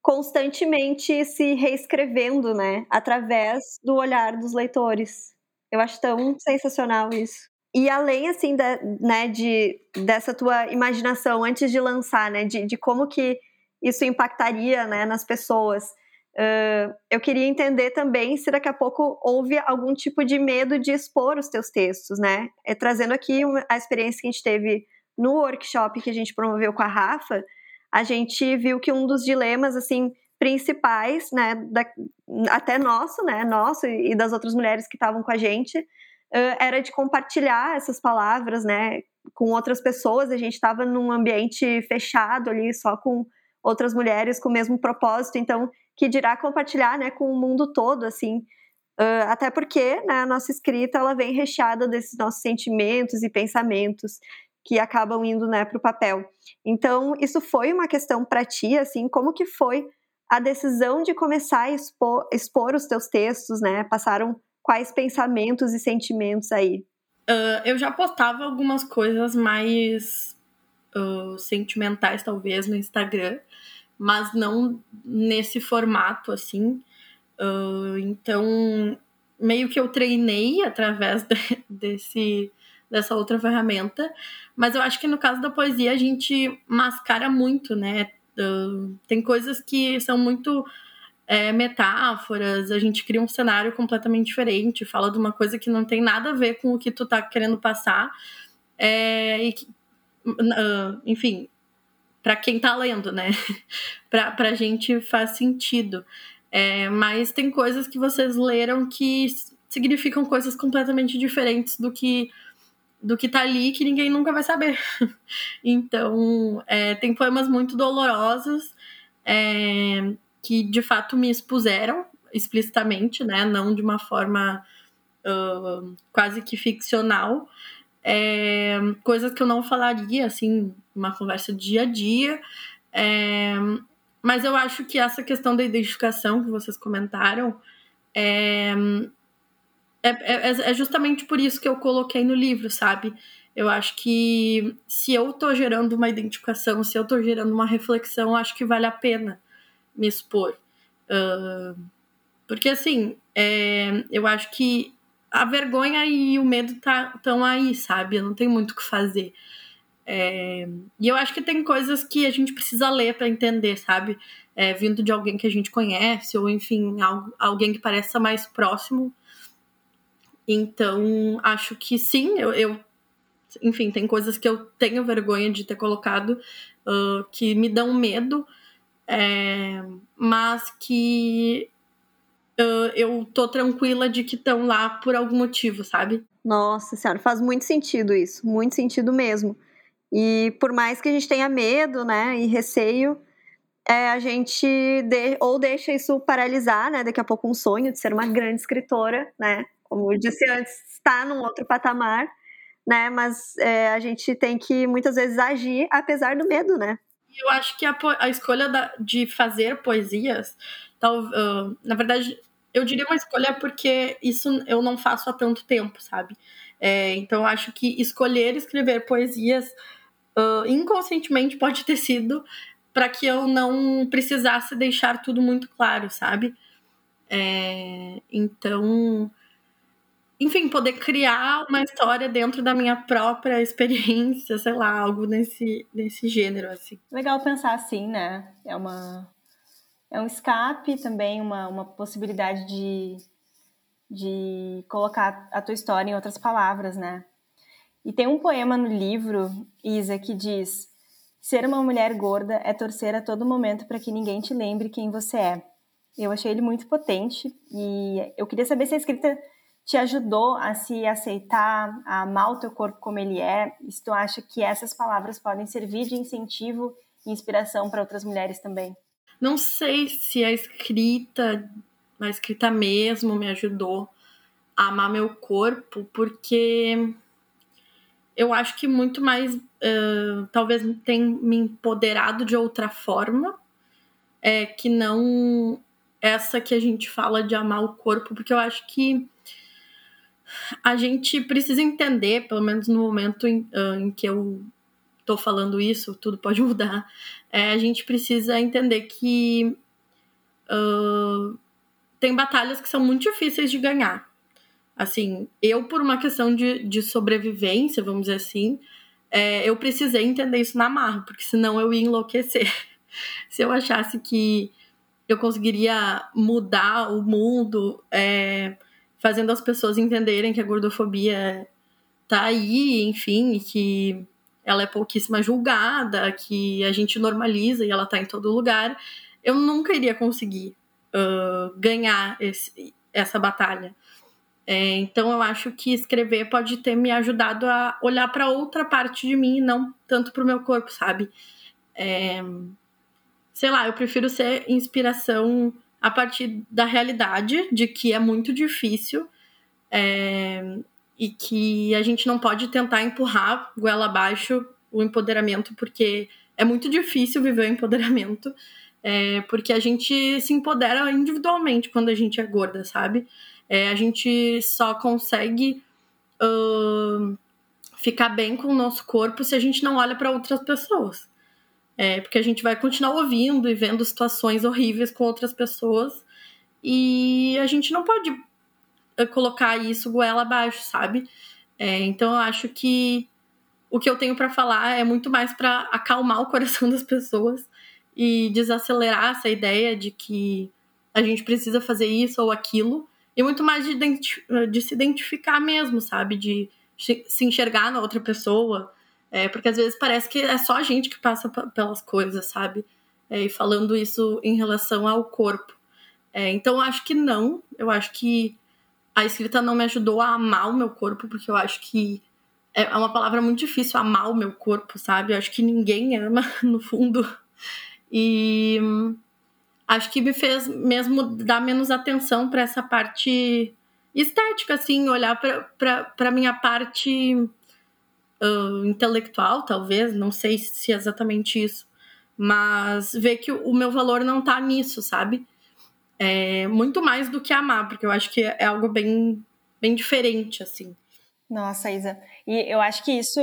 constantemente se reescrevendo, né? Através do olhar dos leitores. Eu acho tão sensacional isso. E além, assim, da, né, de, dessa tua imaginação antes de lançar, né? De, de como que isso impactaria né, nas pessoas. Uh, eu queria entender também se daqui a pouco houve algum tipo de medo de expor os teus textos, né? É, trazendo aqui uma, a experiência que a gente teve no workshop que a gente promoveu com a Rafa, a gente viu que um dos dilemas, assim, principais, né, da, até nosso, né, nosso e das outras mulheres que estavam com a gente, uh, era de compartilhar essas palavras, né, com outras pessoas. A gente estava num ambiente fechado ali, só com outras mulheres com o mesmo propósito, então que dirá compartilhar, né, com o mundo todo, assim. Uh, até porque né, a nossa escrita ela vem recheada desses nossos sentimentos e pensamentos que acabam indo né, para o papel. Então, isso foi uma questão para ti, assim, como que foi a decisão de começar a expor, expor os teus textos, né? Passaram quais pensamentos e sentimentos aí? Uh, eu já postava algumas coisas mais uh, sentimentais, talvez, no Instagram, mas não nesse formato, assim. Uh, então, meio que eu treinei através de, desse, dessa outra ferramenta, mas eu acho que no caso da poesia a gente mascara muito, né? Uh, tem coisas que são muito é, metáforas, a gente cria um cenário completamente diferente, fala de uma coisa que não tem nada a ver com o que tu tá querendo passar. É, e que, uh, enfim, para quem tá lendo, né? pra, pra gente faz sentido. É, mas tem coisas que vocês leram que significam coisas completamente diferentes do que do que tá ali que ninguém nunca vai saber. então, é, tem poemas muito dolorosos. É, que de fato me expuseram explicitamente, né? Não de uma forma uh, quase que ficcional. É, coisas que eu não falaria, assim, uma conversa dia a dia. É, mas eu acho que essa questão da identificação que vocês comentaram é, é, é, é, justamente por isso que eu coloquei no livro, sabe? Eu acho que se eu tô gerando uma identificação, se eu tô gerando uma reflexão, acho que vale a pena me expor. Uh, porque, assim, é, eu acho que a vergonha e o medo tá, aí, sabe? Eu não tenho muito o que fazer. É, e eu acho que tem coisas que a gente precisa ler para entender, sabe? É, vindo de alguém que a gente conhece, ou enfim, algo, alguém que pareça mais próximo. Então, acho que sim, eu, eu enfim, tem coisas que eu tenho vergonha de ter colocado uh, que me dão medo, é, mas que uh, eu tô tranquila de que estão lá por algum motivo, sabe? Nossa senhora, faz muito sentido isso, muito sentido mesmo. E por mais que a gente tenha medo, né, e receio, é, a gente de, ou deixa isso paralisar, né, daqui a pouco um sonho de ser uma grande escritora, né, como eu disse antes, está num outro patamar, né, mas é, a gente tem que muitas vezes agir apesar do medo, né eu acho que a, a escolha da, de fazer poesias, tal, uh, na verdade, eu diria uma escolha porque isso eu não faço há tanto tempo, sabe? É, então acho que escolher escrever poesias uh, inconscientemente pode ter sido para que eu não precisasse deixar tudo muito claro, sabe? É, então enfim, poder criar uma história dentro da minha própria experiência, sei lá, algo nesse, nesse gênero, assim. Legal pensar assim, né? É uma... É um escape também, uma, uma possibilidade de, de colocar a tua história em outras palavras, né? E tem um poema no livro, Isa, que diz: Ser uma mulher gorda é torcer a todo momento para que ninguém te lembre quem você é. Eu achei ele muito potente e eu queria saber se a escrita te ajudou a se aceitar, a amar o teu corpo como ele é? E se tu acha que essas palavras podem servir de incentivo e inspiração para outras mulheres também? Não sei se a escrita, a escrita mesmo me ajudou a amar meu corpo, porque eu acho que muito mais uh, talvez tenha me empoderado de outra forma, é, que não essa que a gente fala de amar o corpo, porque eu acho que a gente precisa entender, pelo menos no momento em, uh, em que eu estou falando isso, tudo pode mudar. É, a gente precisa entender que uh, tem batalhas que são muito difíceis de ganhar. Assim, eu, por uma questão de, de sobrevivência, vamos dizer assim, é, eu precisei entender isso na marra, porque senão eu ia enlouquecer. Se eu achasse que eu conseguiria mudar o mundo. É, fazendo as pessoas entenderem que a gordofobia tá aí, enfim, e que ela é pouquíssima julgada, que a gente normaliza e ela tá em todo lugar, eu nunca iria conseguir uh, ganhar esse, essa batalha. É, então eu acho que escrever pode ter me ajudado a olhar para outra parte de mim não tanto para o meu corpo, sabe? É, sei lá, eu prefiro ser inspiração a partir da realidade de que é muito difícil é, e que a gente não pode tentar empurrar goela abaixo o empoderamento, porque é muito difícil viver o empoderamento, é, porque a gente se empodera individualmente quando a gente é gorda, sabe? É, a gente só consegue uh, ficar bem com o nosso corpo se a gente não olha para outras pessoas. É, porque a gente vai continuar ouvindo e vendo situações horríveis com outras pessoas e a gente não pode colocar isso goela abaixo, sabe? É, então eu acho que o que eu tenho para falar é muito mais para acalmar o coração das pessoas e desacelerar essa ideia de que a gente precisa fazer isso ou aquilo e muito mais de, de se identificar mesmo, sabe? De se enxergar na outra pessoa, é, porque às vezes parece que é só a gente que passa pelas coisas, sabe? É, e falando isso em relação ao corpo. É, então eu acho que não, eu acho que a escrita não me ajudou a amar o meu corpo, porque eu acho que é, é uma palavra muito difícil amar o meu corpo, sabe? Eu acho que ninguém ama, no fundo. E acho que me fez mesmo dar menos atenção para essa parte estética, assim, olhar para minha parte uh, intelectual, talvez, não sei se é exatamente isso, mas ver que o meu valor não tá nisso, sabe? É muito mais do que amar, porque eu acho que é algo bem, bem diferente, assim. Nossa, Isa. E eu acho que isso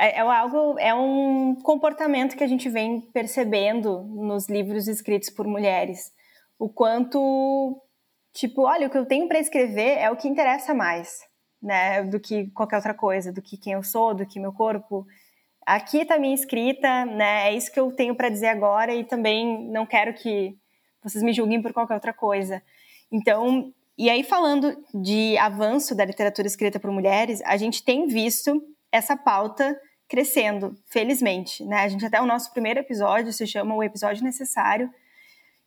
é, é, algo, é um comportamento que a gente vem percebendo nos livros escritos por mulheres. O quanto, tipo, olha, o que eu tenho para escrever é o que interessa mais, né? Do que qualquer outra coisa, do que quem eu sou, do que meu corpo. Aqui está minha escrita, né? É isso que eu tenho para dizer agora e também não quero que vocês me julguem por qualquer outra coisa. Então, e aí falando de avanço da literatura escrita por mulheres, a gente tem visto essa pauta crescendo, felizmente, né? A gente até o nosso primeiro episódio se chama o episódio necessário,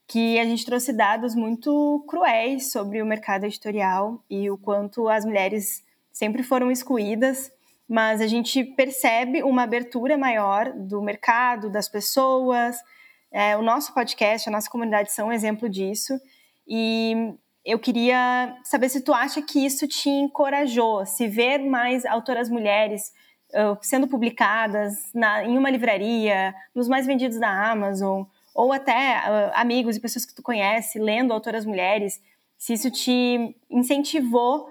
que a gente trouxe dados muito cruéis sobre o mercado editorial e o quanto as mulheres sempre foram excluídas, mas a gente percebe uma abertura maior do mercado, das pessoas, é, o nosso podcast, a nossa comunidade são um exemplo disso. E eu queria saber se tu acha que isso te encorajou, se ver mais autoras mulheres uh, sendo publicadas na, em uma livraria, nos mais vendidos da Amazon, ou até uh, amigos e pessoas que tu conhece lendo autoras mulheres, se isso te incentivou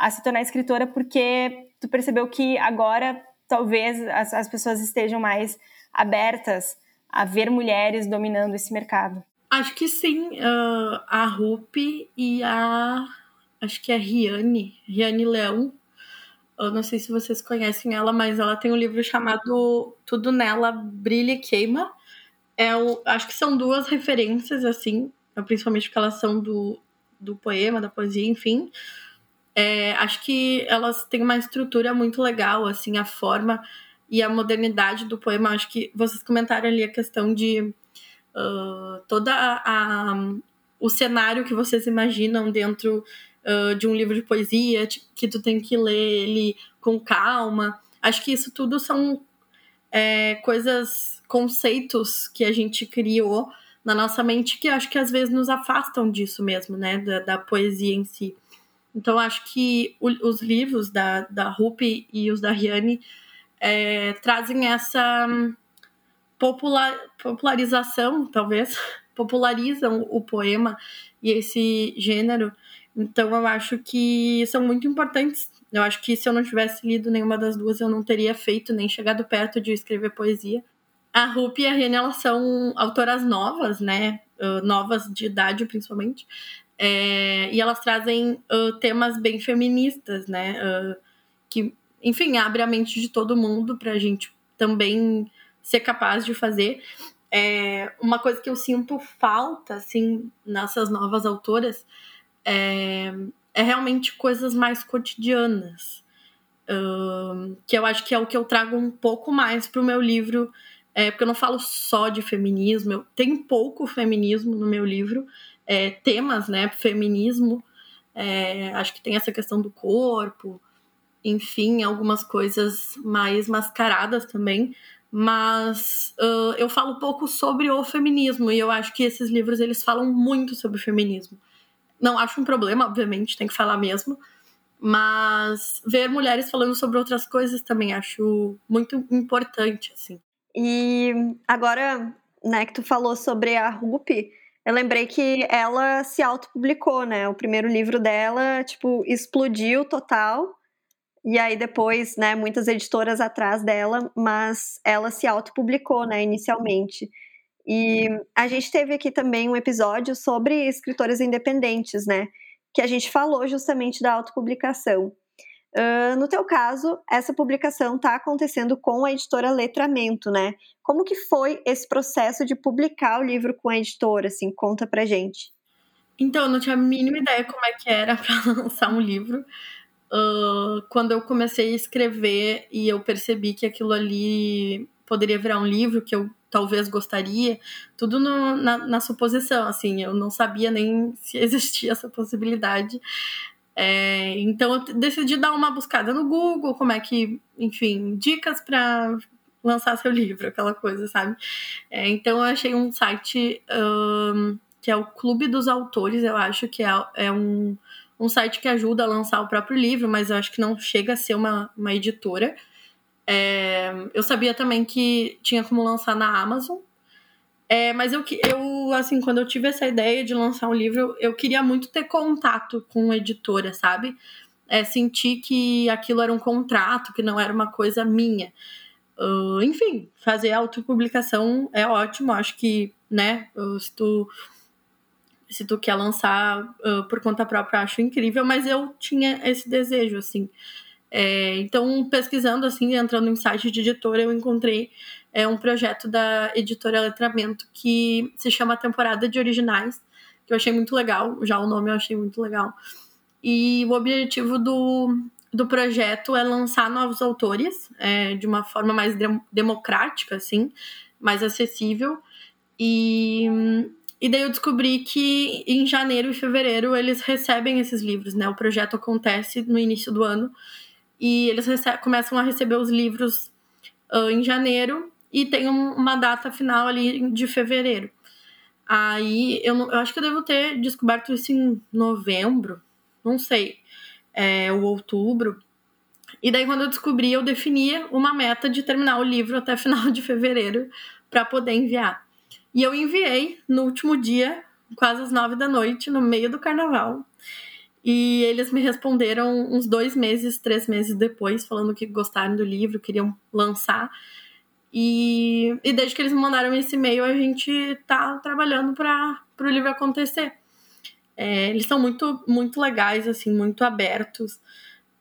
a se tornar escritora porque tu percebeu que agora talvez as, as pessoas estejam mais abertas a ver mulheres dominando esse mercado? Acho que sim. Uh, a Rupi e a. Acho que é Riane, Riane Leão. Eu não sei se vocês conhecem ela, mas ela tem um livro chamado Tudo Nela Brilha e Queima. É o, acho que são duas referências, assim, principalmente porque elas são do, do poema, da poesia, enfim. É, acho que elas têm uma estrutura muito legal, assim, a forma e a modernidade do poema. Acho que vocês comentaram ali a questão de uh, toda a, a, o cenário que vocês imaginam dentro uh, de um livro de poesia, que tu tem que ler ele com calma. Acho que isso tudo são é, coisas, conceitos que a gente criou na nossa mente que acho que às vezes nos afastam disso mesmo, né, da, da poesia em si. Então acho que o, os livros da, da Rupi e os da Riane é, trazem essa popular, popularização, talvez, popularizam o poema e esse gênero. Então eu acho que são muito importantes. Eu acho que se eu não tivesse lido nenhuma das duas, eu não teria feito nem chegado perto de escrever poesia. A Rupi e a Rene, elas são autoras novas, né? Uh, novas de idade, principalmente. É, e elas trazem uh, temas bem feministas, né? Uh, que enfim, abre a mente de todo mundo para a gente também ser capaz de fazer. É, uma coisa que eu sinto falta, assim, nessas novas autoras é, é realmente coisas mais cotidianas. Que eu acho que é o que eu trago um pouco mais para o meu livro, é, porque eu não falo só de feminismo, eu tenho pouco feminismo no meu livro, é, temas, né, feminismo, é, acho que tem essa questão do corpo, enfim, algumas coisas mais mascaradas também, mas uh, eu falo pouco sobre o feminismo e eu acho que esses livros eles falam muito sobre o feminismo. Não acho um problema, obviamente, tem que falar mesmo, mas ver mulheres falando sobre outras coisas também acho muito importante, assim. E agora, né, que tu falou sobre a Rupi, eu lembrei que ela se autopublicou, né? O primeiro livro dela, tipo, explodiu total. E aí depois, né, muitas editoras atrás dela, mas ela se autopublicou, né, inicialmente. E a gente teve aqui também um episódio sobre escritoras independentes, né? Que a gente falou justamente da autopublicação. Uh, no teu caso, essa publicação está acontecendo com a editora Letramento, né? Como que foi esse processo de publicar o livro com a editora? Assim, conta pra gente. Então, eu não tinha a mínima ideia como é que era para lançar um livro. Uh, quando eu comecei a escrever e eu percebi que aquilo ali poderia virar um livro que eu talvez gostaria, tudo no, na, na, suposição, assim, eu não sabia nem se existia essa possibilidade. É, então eu decidi dar uma buscada no Google, como é que, enfim, dicas para lançar seu livro, aquela coisa, sabe? É, então eu achei um site um, que é o Clube dos Autores, eu acho que é, é um, um site que ajuda a lançar o próprio livro, mas eu acho que não chega a ser uma, uma editora. É, eu sabia também que tinha como lançar na Amazon. É, mas eu, eu, assim, quando eu tive essa ideia de lançar um livro, eu queria muito ter contato com a editora, sabe? É, sentir que aquilo era um contrato, que não era uma coisa minha. Uh, enfim, fazer autopublicação é ótimo. Acho que, né, se tu, se tu quer lançar uh, por conta própria, acho incrível, mas eu tinha esse desejo, assim. É, então, pesquisando, assim, entrando em site de editora, eu encontrei é, um projeto da editora Letramento que se chama Temporada de Originais, que eu achei muito legal, já o nome eu achei muito legal. E o objetivo do, do projeto é lançar novos autores é, de uma forma mais de democrática, assim, mais acessível. E, e daí eu descobri que em janeiro e fevereiro eles recebem esses livros, né? O projeto acontece no início do ano e eles começam a receber os livros uh, em janeiro e tem um, uma data final ali de fevereiro. Aí eu, eu, acho que eu devo ter descoberto isso em novembro, não sei, é, ou outubro. E daí, quando eu descobri, eu definia uma meta de terminar o livro até final de fevereiro para poder enviar. E eu enviei no último dia, quase às nove da noite, no meio do carnaval. E eles me responderam uns dois meses, três meses depois, falando que gostaram do livro, queriam lançar. E, e desde que eles me mandaram esse e-mail, a gente tá trabalhando para o livro acontecer. É, eles são muito, muito legais, assim, muito abertos.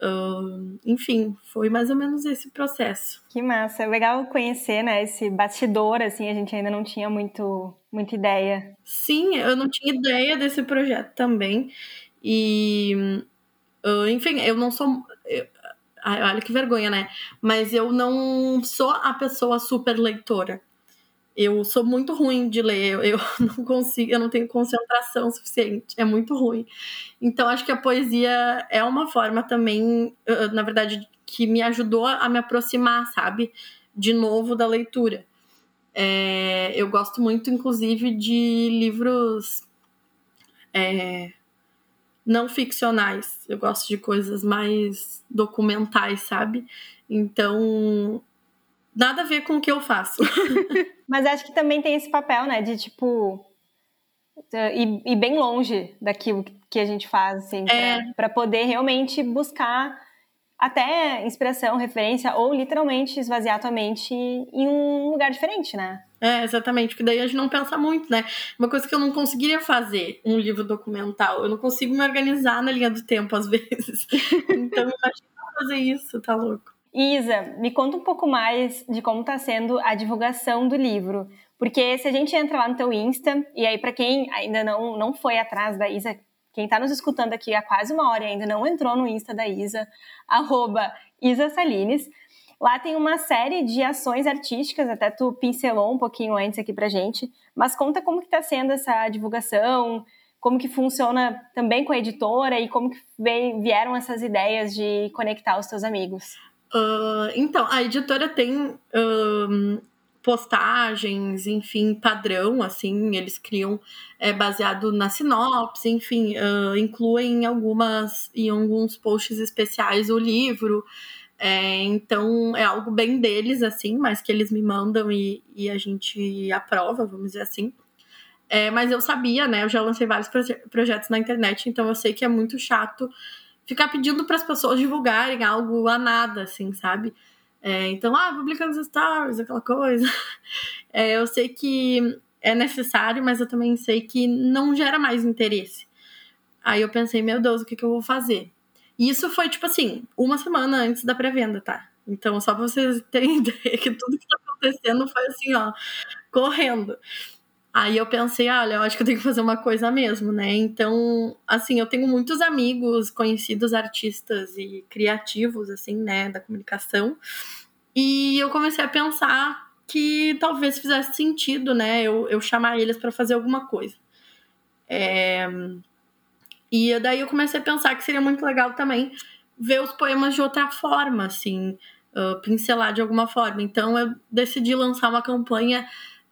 Uh, enfim, foi mais ou menos esse processo. Que massa, é legal conhecer, né, esse bastidor, assim, a gente ainda não tinha muito, muita ideia. Sim, eu não tinha ideia desse projeto também. E, uh, enfim, eu não sou. Eu, olha que vergonha, né? Mas eu não sou a pessoa super leitora. Eu sou muito ruim de ler, eu, não consigo, eu não tenho concentração suficiente, é muito ruim. Então acho que a poesia é uma forma também, na verdade, que me ajudou a me aproximar, sabe? De novo da leitura. É, eu gosto muito, inclusive, de livros é, não ficcionais. Eu gosto de coisas mais documentais, sabe? Então, nada a ver com o que eu faço. Mas acho que também tem esse papel, né, de tipo ir, ir bem longe daquilo que a gente faz, assim, é. para poder realmente buscar até inspiração, referência, ou literalmente esvaziar tua mente em um lugar diferente, né? É, exatamente, porque daí a gente não pensa muito, né? Uma coisa que eu não conseguiria fazer, um livro documental, eu não consigo me organizar na linha do tempo às vezes. Então, imagina fazer isso, tá louco. Isa, me conta um pouco mais de como está sendo a divulgação do livro. Porque se a gente entra lá no teu Insta, e aí para quem ainda não, não foi atrás da Isa, quem está nos escutando aqui há quase uma hora e ainda não entrou no Insta da Isa, arroba Isa Salines, lá tem uma série de ações artísticas, até tu pincelou um pouquinho antes aqui pra gente, mas conta como que está sendo essa divulgação, como que funciona também com a editora e como que vieram essas ideias de conectar os teus amigos. Uh, então, a editora tem uh, postagens, enfim, padrão, assim, eles criam é, baseado na sinopse, enfim, uh, incluem algumas em alguns posts especiais o livro. É, então é algo bem deles, assim, mas que eles me mandam e, e a gente aprova, vamos dizer assim. É, mas eu sabia, né? Eu já lancei vários proje projetos na internet, então eu sei que é muito chato ficar pedindo para as pessoas divulgarem algo a nada, assim, sabe? É, então, ah, publicando os stories, aquela coisa. É, eu sei que é necessário, mas eu também sei que não gera mais interesse. Aí eu pensei, meu Deus, o que, que eu vou fazer? E isso foi, tipo assim, uma semana antes da pré-venda, tá? Então, só pra vocês terem ideia que tudo que tá acontecendo foi assim, ó, correndo. Aí eu pensei, ah, olha, eu acho que eu tenho que fazer uma coisa mesmo, né? Então, assim, eu tenho muitos amigos, conhecidos artistas e criativos, assim, né, da comunicação. E eu comecei a pensar que talvez fizesse sentido, né, eu, eu chamar eles para fazer alguma coisa. É... E daí eu comecei a pensar que seria muito legal também ver os poemas de outra forma, assim, uh, pincelar de alguma forma. Então eu decidi lançar uma campanha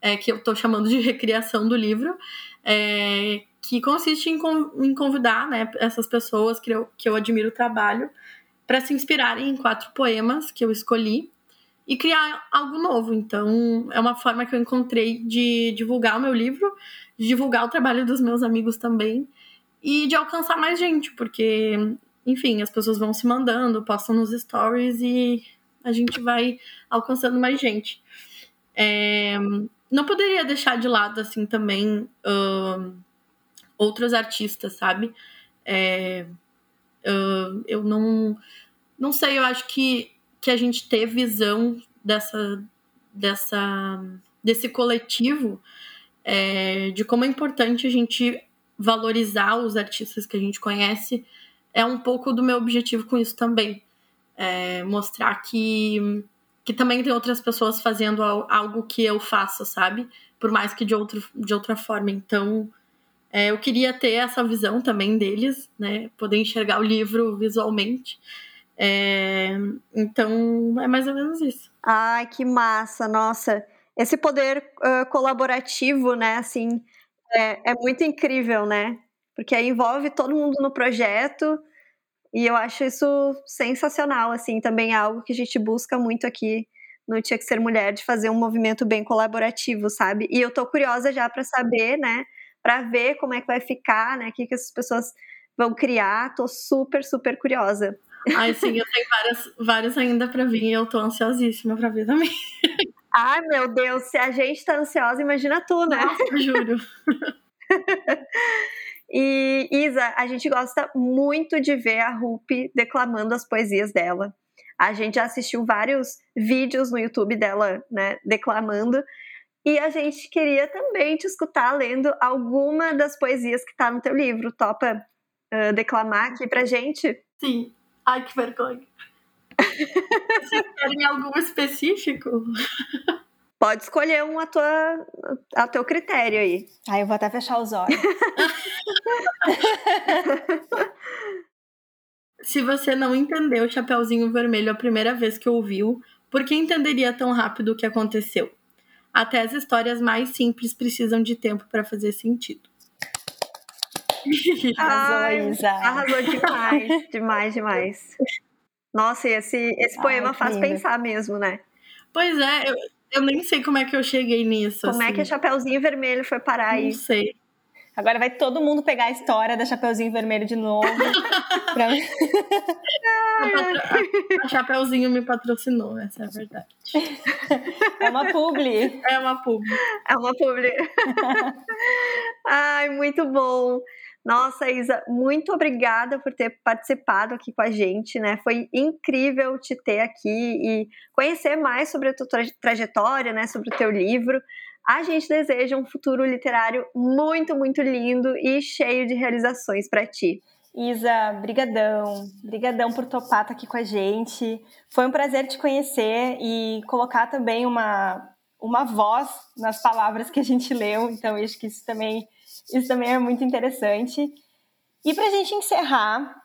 é, que eu estou chamando de recriação do livro, é, que consiste em, em, convidar né, essas pessoas que eu, que eu admiro o trabalho para se inspirarem em quatro poemas que eu escolhi e criar algo novo. Então, é uma forma que eu encontrei de divulgar o meu livro, de divulgar o trabalho dos meus amigos também e de alcançar mais gente, porque, enfim, as pessoas vão se mandando, postam nos stories e a gente vai alcançando mais gente. É, não poderia deixar de lado, assim, também uh, outros artistas, sabe? É, uh, eu não. Não sei, eu acho que, que a gente ter visão dessa, dessa, desse coletivo, é, de como é importante a gente valorizar os artistas que a gente conhece, é um pouco do meu objetivo com isso também. É, mostrar que que também tem outras pessoas fazendo algo que eu faço, sabe? Por mais que de, outro, de outra forma. Então, é, eu queria ter essa visão também deles, né? Poder enxergar o livro visualmente. É, então, é mais ou menos isso. Ai, que massa! Nossa, esse poder uh, colaborativo, né? Assim, é, é muito incrível, né? Porque aí envolve todo mundo no projeto e eu acho isso sensacional, assim, também é algo que a gente busca muito aqui no Tinha Que Ser Mulher, de fazer um movimento bem colaborativo, sabe? E eu tô curiosa já para saber, né, para ver como é que vai ficar, né, o que, que essas pessoas vão criar, tô super, super curiosa. Ai, sim, eu tenho várias, várias ainda para vir e eu tô ansiosíssima para ver também. Ai, meu Deus, se a gente tá ansiosa, imagina tu, né? Nossa, juro. E Isa, a gente gosta muito de ver a Rupi declamando as poesias dela. A gente já assistiu vários vídeos no YouTube dela, né, declamando. E a gente queria também te escutar lendo alguma das poesias que está no teu livro. Topa uh, declamar aqui pra gente? Sim. Ai, que vergonha. Vocês querem algo específico? Pode escolher um a, tua, a teu critério aí. Aí eu vou até fechar os olhos. Se você não entendeu o Chapeuzinho Vermelho a primeira vez que ouviu, por que entenderia tão rápido o que aconteceu? Até as histórias mais simples precisam de tempo para fazer sentido. Arrasou, Isa. Arrasou demais, demais, demais. Nossa, esse, esse poema Ai, faz lindo. pensar mesmo, né? Pois é, eu, eu nem sei como é que eu cheguei nisso. Como assim. é que a Chapeuzinho Vermelho foi parar aí? Não sei. Agora vai todo mundo pegar a história da Chapeuzinho Vermelho de novo. pra... a, a Chapeuzinho me patrocinou, essa é a verdade. É uma publi. É uma publi. É uma publi. Ai, muito bom. Nossa, Isa, muito obrigada por ter participado aqui com a gente, né? Foi incrível te ter aqui e conhecer mais sobre a tua trajetória, né? Sobre o teu livro. A gente deseja um futuro literário muito, muito lindo e cheio de realizações para ti. Isa, brigadão, brigadão por topar estar aqui com a gente. Foi um prazer te conhecer e colocar também uma, uma voz nas palavras que a gente leu. Então, acho que isso também isso também é muito interessante. E para a gente encerrar,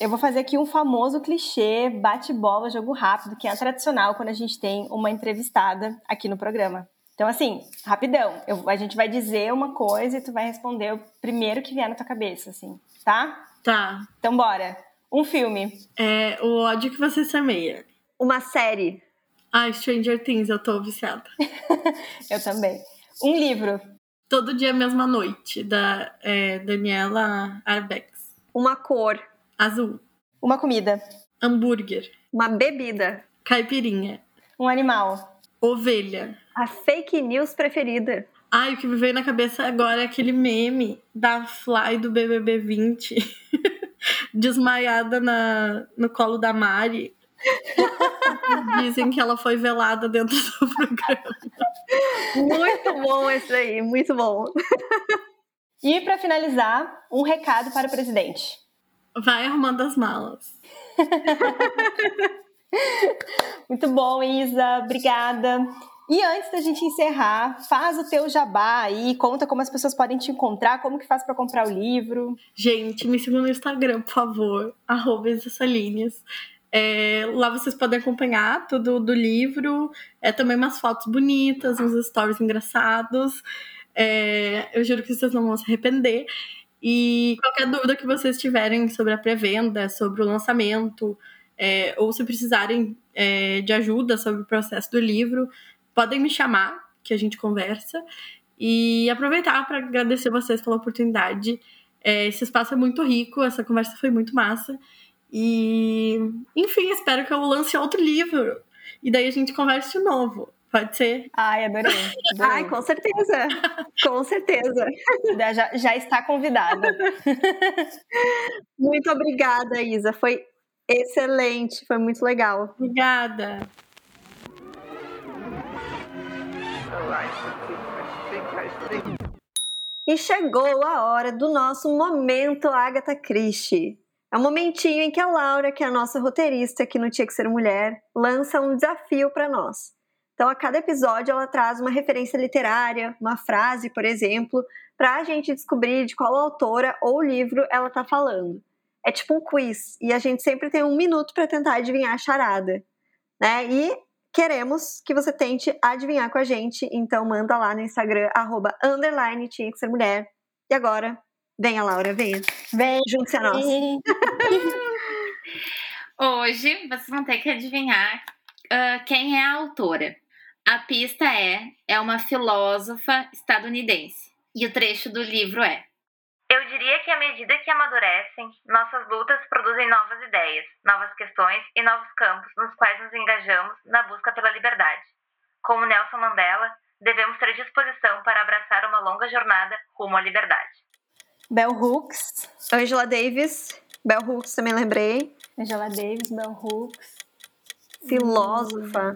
Eu vou fazer aqui um famoso clichê, bate-bola, jogo rápido, que é tradicional quando a gente tem uma entrevistada aqui no programa. Então, assim, rapidão. Eu, a gente vai dizer uma coisa e tu vai responder o primeiro que vier na tua cabeça, assim, tá? Tá. Então, bora. Um filme. É O ódio que você semeia. Uma série. Ah, Stranger Things, eu tô viciada. eu também. Um livro. Todo dia, mesma noite, da é, Daniela Arbex. Uma cor. Azul. Uma comida. Hambúrguer. Uma bebida. Caipirinha. Um animal. Ovelha. A fake news preferida. Ai, o que me veio na cabeça agora é aquele meme da Fly do BBB 20, desmaiada na, no colo da Mari. Dizem que ela foi velada dentro do programa. Muito bom esse aí, muito bom. E para finalizar, um recado para o presidente. Vai arrumando as malas. Muito bom, Isa. Obrigada. E antes da gente encerrar, faz o teu jabá aí, conta como as pessoas podem te encontrar, como que faz para comprar o livro. Gente, me sigam no Instagram, por favor, arroba é, lá vocês podem acompanhar tudo do livro, é também umas fotos bonitas, uns stories engraçados. É, eu juro que vocês não vão se arrepender. E qualquer dúvida que vocês tiverem sobre a pré-venda, sobre o lançamento, é, ou se precisarem é, de ajuda sobre o processo do livro, podem me chamar, que a gente conversa. E aproveitar para agradecer vocês pela oportunidade. É, esse espaço é muito rico, essa conversa foi muito massa. E, enfim, espero que eu lance outro livro. E daí a gente converse de novo. Pode ser? Ai, adorei. adorei. Ai, com certeza. com certeza. Já, já está convidada. muito obrigada, Isa. Foi excelente, foi muito legal. Obrigada. E chegou a hora do nosso momento Agatha Christie. É um momentinho em que a Laura, que é a nossa roteirista aqui no Tinha Que Ser Mulher, lança um desafio para nós. Então, a cada episódio, ela traz uma referência literária, uma frase, por exemplo, para a gente descobrir de qual autora ou livro ela está falando. É tipo um quiz, e a gente sempre tem um minuto para tentar adivinhar a charada. Né? E queremos que você tente adivinhar com a gente, então manda lá no Instagram, arroba, underline, tinha que ser mulher. E agora, venha, Laura, venha. Vem. Junte-se a nós. Hoje, vocês vão ter que adivinhar uh, quem é a autora. A pista é, é uma filósofa estadunidense. E o trecho do livro é: Eu diria que à medida que amadurecem, nossas lutas produzem novas ideias, novas questões e novos campos nos quais nos engajamos na busca pela liberdade. Como Nelson Mandela, devemos ter disposição para abraçar uma longa jornada rumo à liberdade. Bell Hooks. Angela Davis. Bell Hooks também lembrei. Angela Davis, Bell Hooks. Filósofa. Hum.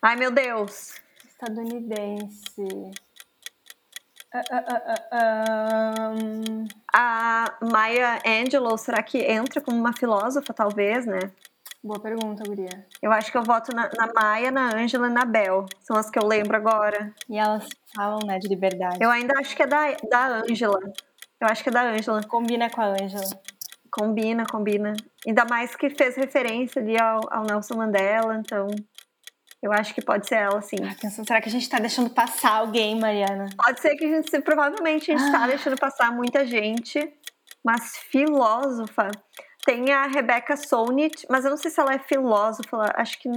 Ai, meu Deus. Estadunidense. Uh, uh, uh, a Maya Angelou, será que entra como uma filósofa, talvez, né? Boa pergunta, Guria. Eu acho que eu voto na, na Maia, na Ângela e na Bel. São as que eu lembro agora. E elas falam, né, de liberdade. Eu ainda acho que é da, da Ângela. Eu acho que é da Ângela. Combina com a Ângela. Combina, combina. Ainda mais que fez referência ali ao, ao Nelson Mandela, então eu acho que pode ser ela, sim. Atenção, será que a gente tá deixando passar alguém, Mariana? Pode ser que a gente, provavelmente a gente tá ah. tá deixando passar muita gente, mas filósofa. Tem a Rebecca Solnit, mas eu não sei se ela é filósofa, acho que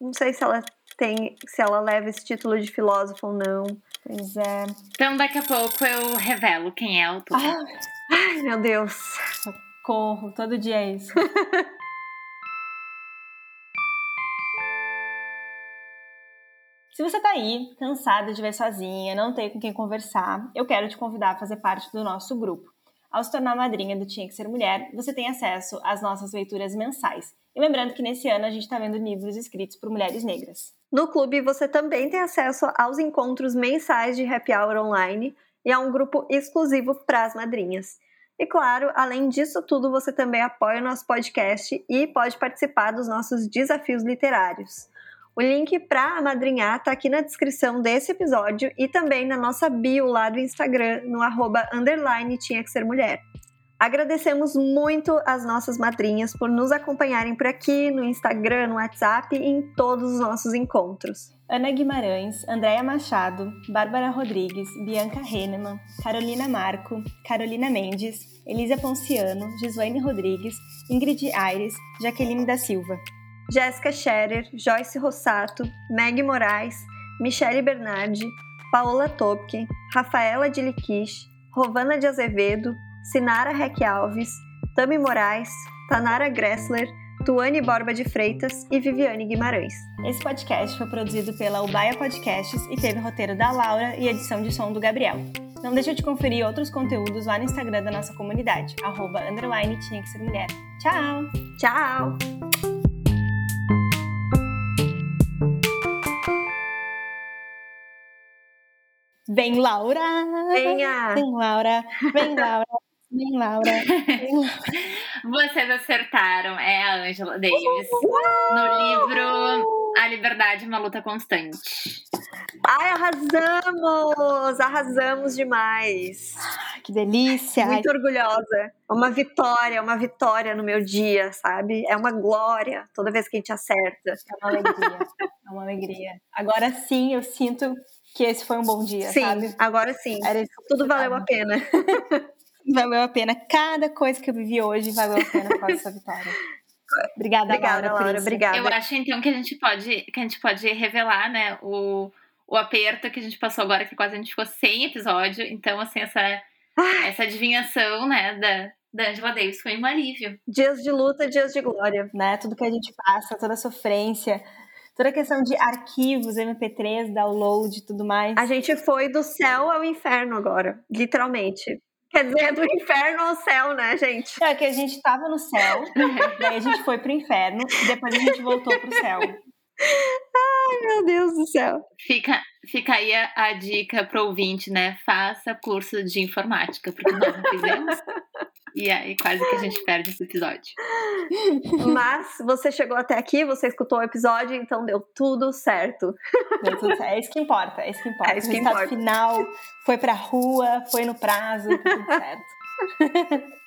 não sei se ela tem, se ela leva esse título de filósofa ou não. Pois é. Então daqui a pouco eu revelo quem é a autora. Ah. Ai, meu Deus. Socorro, todo dia é isso. Se você tá aí, cansada de ver sozinha, não tem com quem conversar, eu quero te convidar a fazer parte do nosso grupo. Ao se tornar madrinha do Tinha Que Ser Mulher, você tem acesso às nossas leituras mensais. E lembrando que nesse ano a gente está vendo livros escritos por mulheres negras. No clube, você também tem acesso aos encontros mensais de happy hour online e a um grupo exclusivo para as madrinhas. E claro, além disso tudo, você também apoia o nosso podcast e pode participar dos nossos desafios literários. O link para amadrinhar está aqui na descrição desse episódio e também na nossa bio lá do Instagram, no arroba underline tinha que ser mulher. Agradecemos muito as nossas madrinhas por nos acompanharem por aqui, no Instagram, no WhatsApp e em todos os nossos encontros. Ana Guimarães, Andréia Machado, Bárbara Rodrigues, Bianca Henneman, Carolina Marco, Carolina Mendes, Elisa Ponciano, Gislaine Rodrigues, Ingrid Aires, Jaqueline da Silva. Jéssica Scherer, Joyce Rossato, Meg Moraes, Michele Bernardi, Paola Topke, Rafaela de Liquiche, Rovana de Azevedo, Sinara Reck Alves, Tami Moraes, Tanara Gressler, Tuane Borba de Freitas e Viviane Guimarães. Esse podcast foi produzido pela Ubaia Podcasts e teve roteiro da Laura e edição de som do Gabriel. Não deixe de conferir outros conteúdos lá no Instagram da nossa comunidade, arroba, underline, tinha que ser mulher. Tchau! Tchau! Vem, Laura! Venha! Vem, Laura! Vem, Laura! Vem, Laura! Vem, Laura. Vocês acertaram, é a Angela Davis. No livro A Liberdade, uma luta constante. Ai, arrasamos! Arrasamos demais! Que delícia! Muito orgulhosa. Uma vitória, uma vitória no meu dia, sabe? É uma glória toda vez que a gente acerta. É uma alegria. É uma alegria. Agora sim eu sinto que esse foi um bom dia, sim, sabe? agora sim. Tudo valeu a pena. Valeu a pena. Cada coisa que eu vivi hoje valeu a pena por causa dessa vitória. Obrigada, Obrigada, Laura, Laura. Obrigada. Eu acho então que a gente pode, que a gente pode revelar, né, o, o aperto que a gente passou agora, que quase a gente ficou sem episódio. Então, assim, essa, essa adivinhação, né, da, da Angela Davis foi um alívio. Dias de luta, dias de glória. Né? Tudo que a gente passa, toda a sofrência, toda a questão de arquivos, MP3, download e tudo mais. A gente foi do céu ao inferno agora, literalmente. Quer dizer, do inferno ao céu, né, gente? É que a gente tava no céu, daí a gente foi pro inferno, e depois a gente voltou pro céu. Meu Deus do céu. Fica, fica aí a, a dica pro ouvinte, né? Faça curso de informática, porque nós não fizemos. e aí quase que a gente perde esse episódio. Mas você chegou até aqui, você escutou o episódio, então deu tudo certo. Deu tudo certo. É isso que importa, é isso que importa. É isso o que resultado importa. final foi pra rua, foi no prazo, tudo certo.